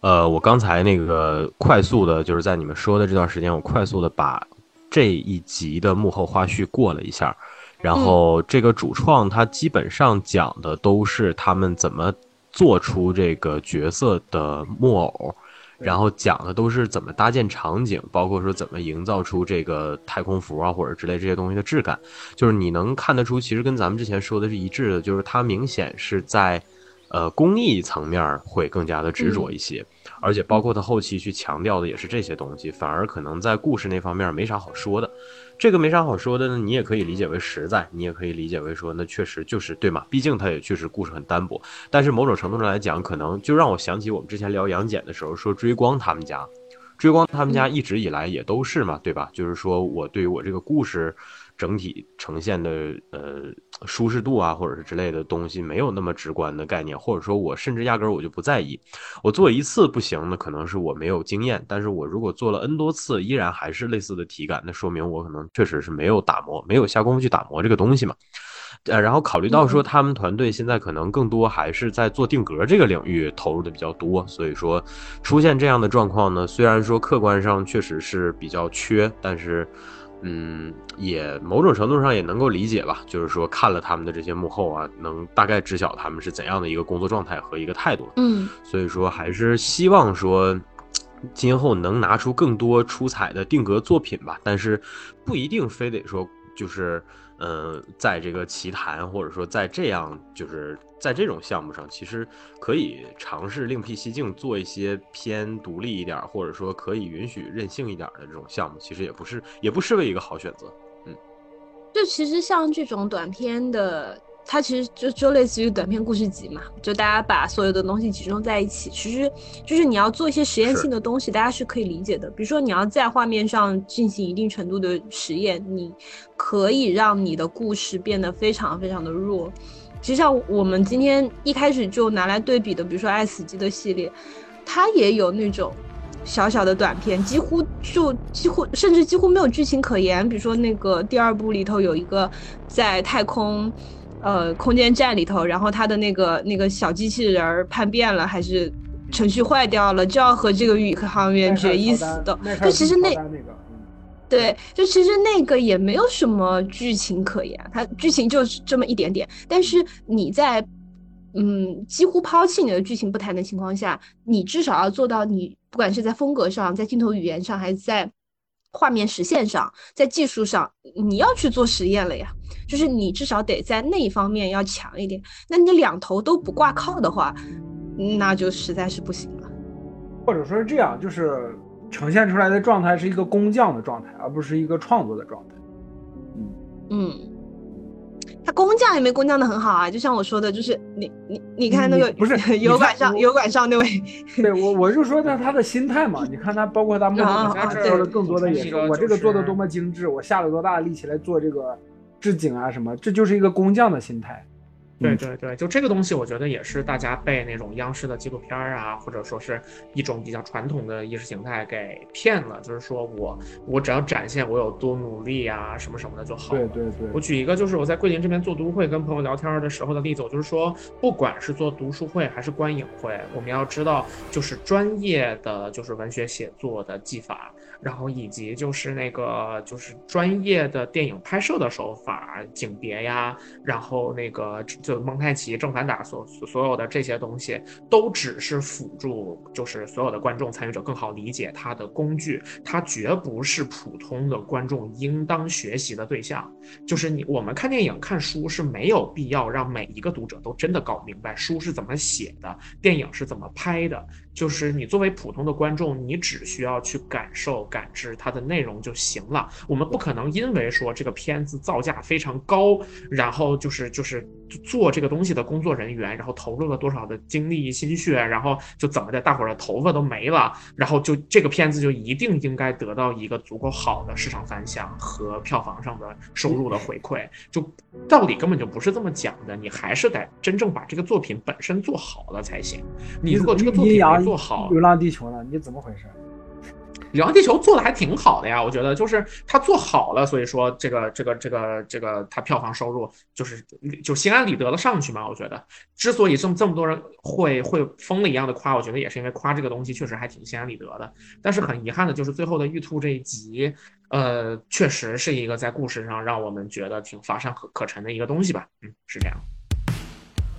呃，我刚才那个快速的，就是在你们说的这段时间，我快速的把这一集的幕后花絮过了一下，然后这个主创他基本上讲的都是他们怎么做出这个角色的木偶，然后讲的都是怎么搭建场景，包括说怎么营造出这个太空服啊或者之类这些东西的质感，就是你能看得出，其实跟咱们之前说的是一致的，就是它明显是在，呃，工艺层面会更加的执着一些，而且包括他后期去强调的也是这些东西，反而可能在故事那方面没啥好说的。这个没啥好说的呢，你也可以理解为实在，你也可以理解为说那确实就是对嘛，毕竟它也确实故事很单薄。但是某种程度上来讲，可能就让我想起我们之前聊杨戬的时候说追光他们家，追光他们家一直以来也都是嘛，对吧？就是说我对于我这个故事。整体呈现的呃舒适度啊，或者是之类的东西，没有那么直观的概念，或者说我甚至压根儿我就不在意。我做一次不行，那可能是我没有经验；但是我如果做了 N 多次，依然还是类似的体感，那说明我可能确实是没有打磨，没有下功夫去打磨这个东西嘛。呃，然后考虑到说他们团队现在可能更多还是在做定格这个领域投入的比较多，所以说出现这样的状况呢，虽然说客观上确实是比较缺，但是。嗯，也某种程度上也能够理解吧，就是说看了他们的这些幕后啊，能大概知晓他们是怎样的一个工作状态和一个态度。嗯，所以说还是希望说，今后能拿出更多出彩的定格作品吧，但是不一定非得说就是。嗯，在这个奇谈，或者说在这样，就是在这种项目上，其实可以尝试另辟蹊径，做一些偏独立一点，或者说可以允许任性一点的这种项目，其实也不是，也不失为一个好选择。嗯，就其实像这种短片的。它其实就就类似于短片故事集嘛，就大家把所有的东西集中在一起，其实就是你要做一些实验性的东西，大家是可以理解的。比如说你要在画面上进行一定程度的实验，你可以让你的故事变得非常非常的弱。其实像我们今天一开始就拿来对比的，比如说《爱死机》的系列，它也有那种小小的短片，几乎就几乎甚至几乎没有剧情可言。比如说那个第二部里头有一个在太空。呃，空间站里头，然后他的那个那个小机器人儿叛变了，还是程序坏掉了，就要和这个宇航员决一死斗。就其实那，对，就其实那个也没有什么剧情可言，它剧情就是这么一点点。但是你在嗯几乎抛弃你的剧情不谈的情况下，你至少要做到，你不管是在风格上，在镜头语言上，还是在。画面实现上，在技术上，你要去做实验了呀。就是你至少得在那一方面要强一点。那你两头都不挂靠的话，那就实在是不行了。或者说是这样，就是呈现出来的状态是一个工匠的状态，而不是一个创作的状态。嗯嗯。他工匠也没工匠的很好啊，就像我说的，就是你你你看那个不是 油管上油管上那位，对我我就说他他的心态嘛，你看他包括他幕后做的更多的也是我这个做的多么精致，我下了多大的力气来做这个置景啊什么，这就是一个工匠的心态。对对对，就这个东西，我觉得也是大家被那种央视的纪录片儿啊，或者说是一种比较传统的意识形态给骗了。就是说我我只要展现我有多努力啊，什么什么的就好了。对对对。我举一个就是我在桂林这边做读书会，跟朋友聊天的时候的例子，我就是说，不管是做读书会还是观影会，我们要知道，就是专业的就是文学写作的技法。然后以及就是那个就是专业的电影拍摄的手法、景别呀，然后那个就蒙太奇、正反打所所有的这些东西，都只是辅助，就是所有的观众参与者更好理解它的工具，它绝不是普通的观众应当学习的对象。就是你我们看电影、看书是没有必要让每一个读者都真的搞明白书是怎么写的，电影是怎么拍的。就是你作为普通的观众，你只需要去感受、感知它的内容就行了。我们不可能因为说这个片子造价非常高，然后就是就是做这个东西的工作人员，然后投入了多少的精力心血，然后就怎么的，大伙儿的头发都没了，然后就这个片子就一定应该得到一个足够好的市场反响和票房上的收入的回馈。就道理根本就不是这么讲的，你还是得真正把这个作品本身做好了才行。你如果这个作品没做好，《流浪地球》了？你怎么回事？《流浪地球》做的还挺好的呀，我觉得就是他做好了，所以说这个这个这个这个他票房收入就是就心安理得的上去嘛。我觉得之所以这么这么多人会会疯了一样的夸，我觉得也是因为夸这个东西确实还挺心安理得的。但是很遗憾的就是最后的玉兔这一集，呃，确实是一个在故事上让我们觉得挺乏善可可陈的一个东西吧。嗯，是这样。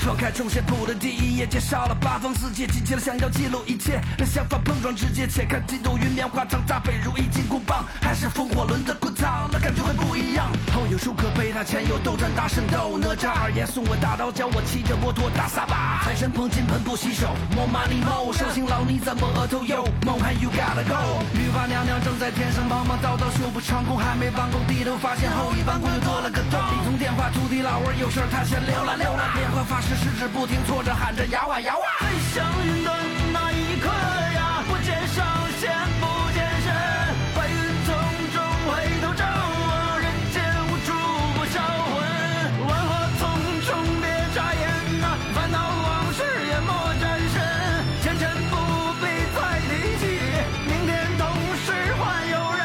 翻开重写谱的第一页，介绍了八方四界，急切了想要记录一切，让想法碰撞直接。且看几度云棉花糖搭配如意金箍棒，还是风火轮的滚烫，那感觉会不一样。后有舒克贝塔，前有斗战大圣斗，哪吒二爷送我大刀，教我骑着摩托大撒把。财神捧金盆不洗手，more money more，寿星老你怎么额头有？梦涵 you gotta go。女娲娘娘正在天上忙忙叨叨修补长空，还没完工，低头发现后羿半空又多了个洞。一通电话，徒弟老儿有事儿，他先溜了溜了。电话发生誓十指不停，搓着喊着摇啊摇啊。飞向云端那一刻呀，不见上仙不见身，白云从中回头照啊，人间无处不销魂。万花丛中别眨眼呐，烦恼往事也莫沾身，前尘不必再提起，明天同时换有人。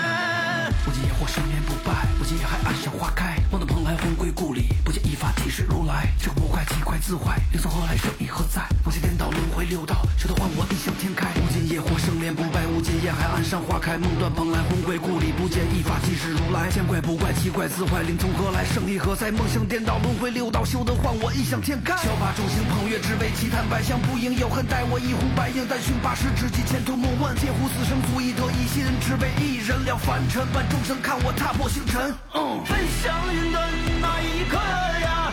不见野火生莲不败，不见野海岸上花开，梦的蓬莱魂归故里，不见一发即是如来，自坏，灵从何来，生意何在？梦见颠倒轮回六道，谁都换我异想天开。不见野火生莲不败，无见野海岸上花开，梦断蓬莱魂归故里，不见一发即是如来，见怪不怪，奇怪自坏，灵从何来，生意何在？梦想颠倒轮回六道，休得换我异想天开。小把众星捧月，只为奇谈百相不应有恨，待我一呼百应，但寻八十知己，前途莫问。嗟乎此生足以得一心，只为一人了凡尘，万众生看我踏破星辰。嗯，飞向云端那一刻呀。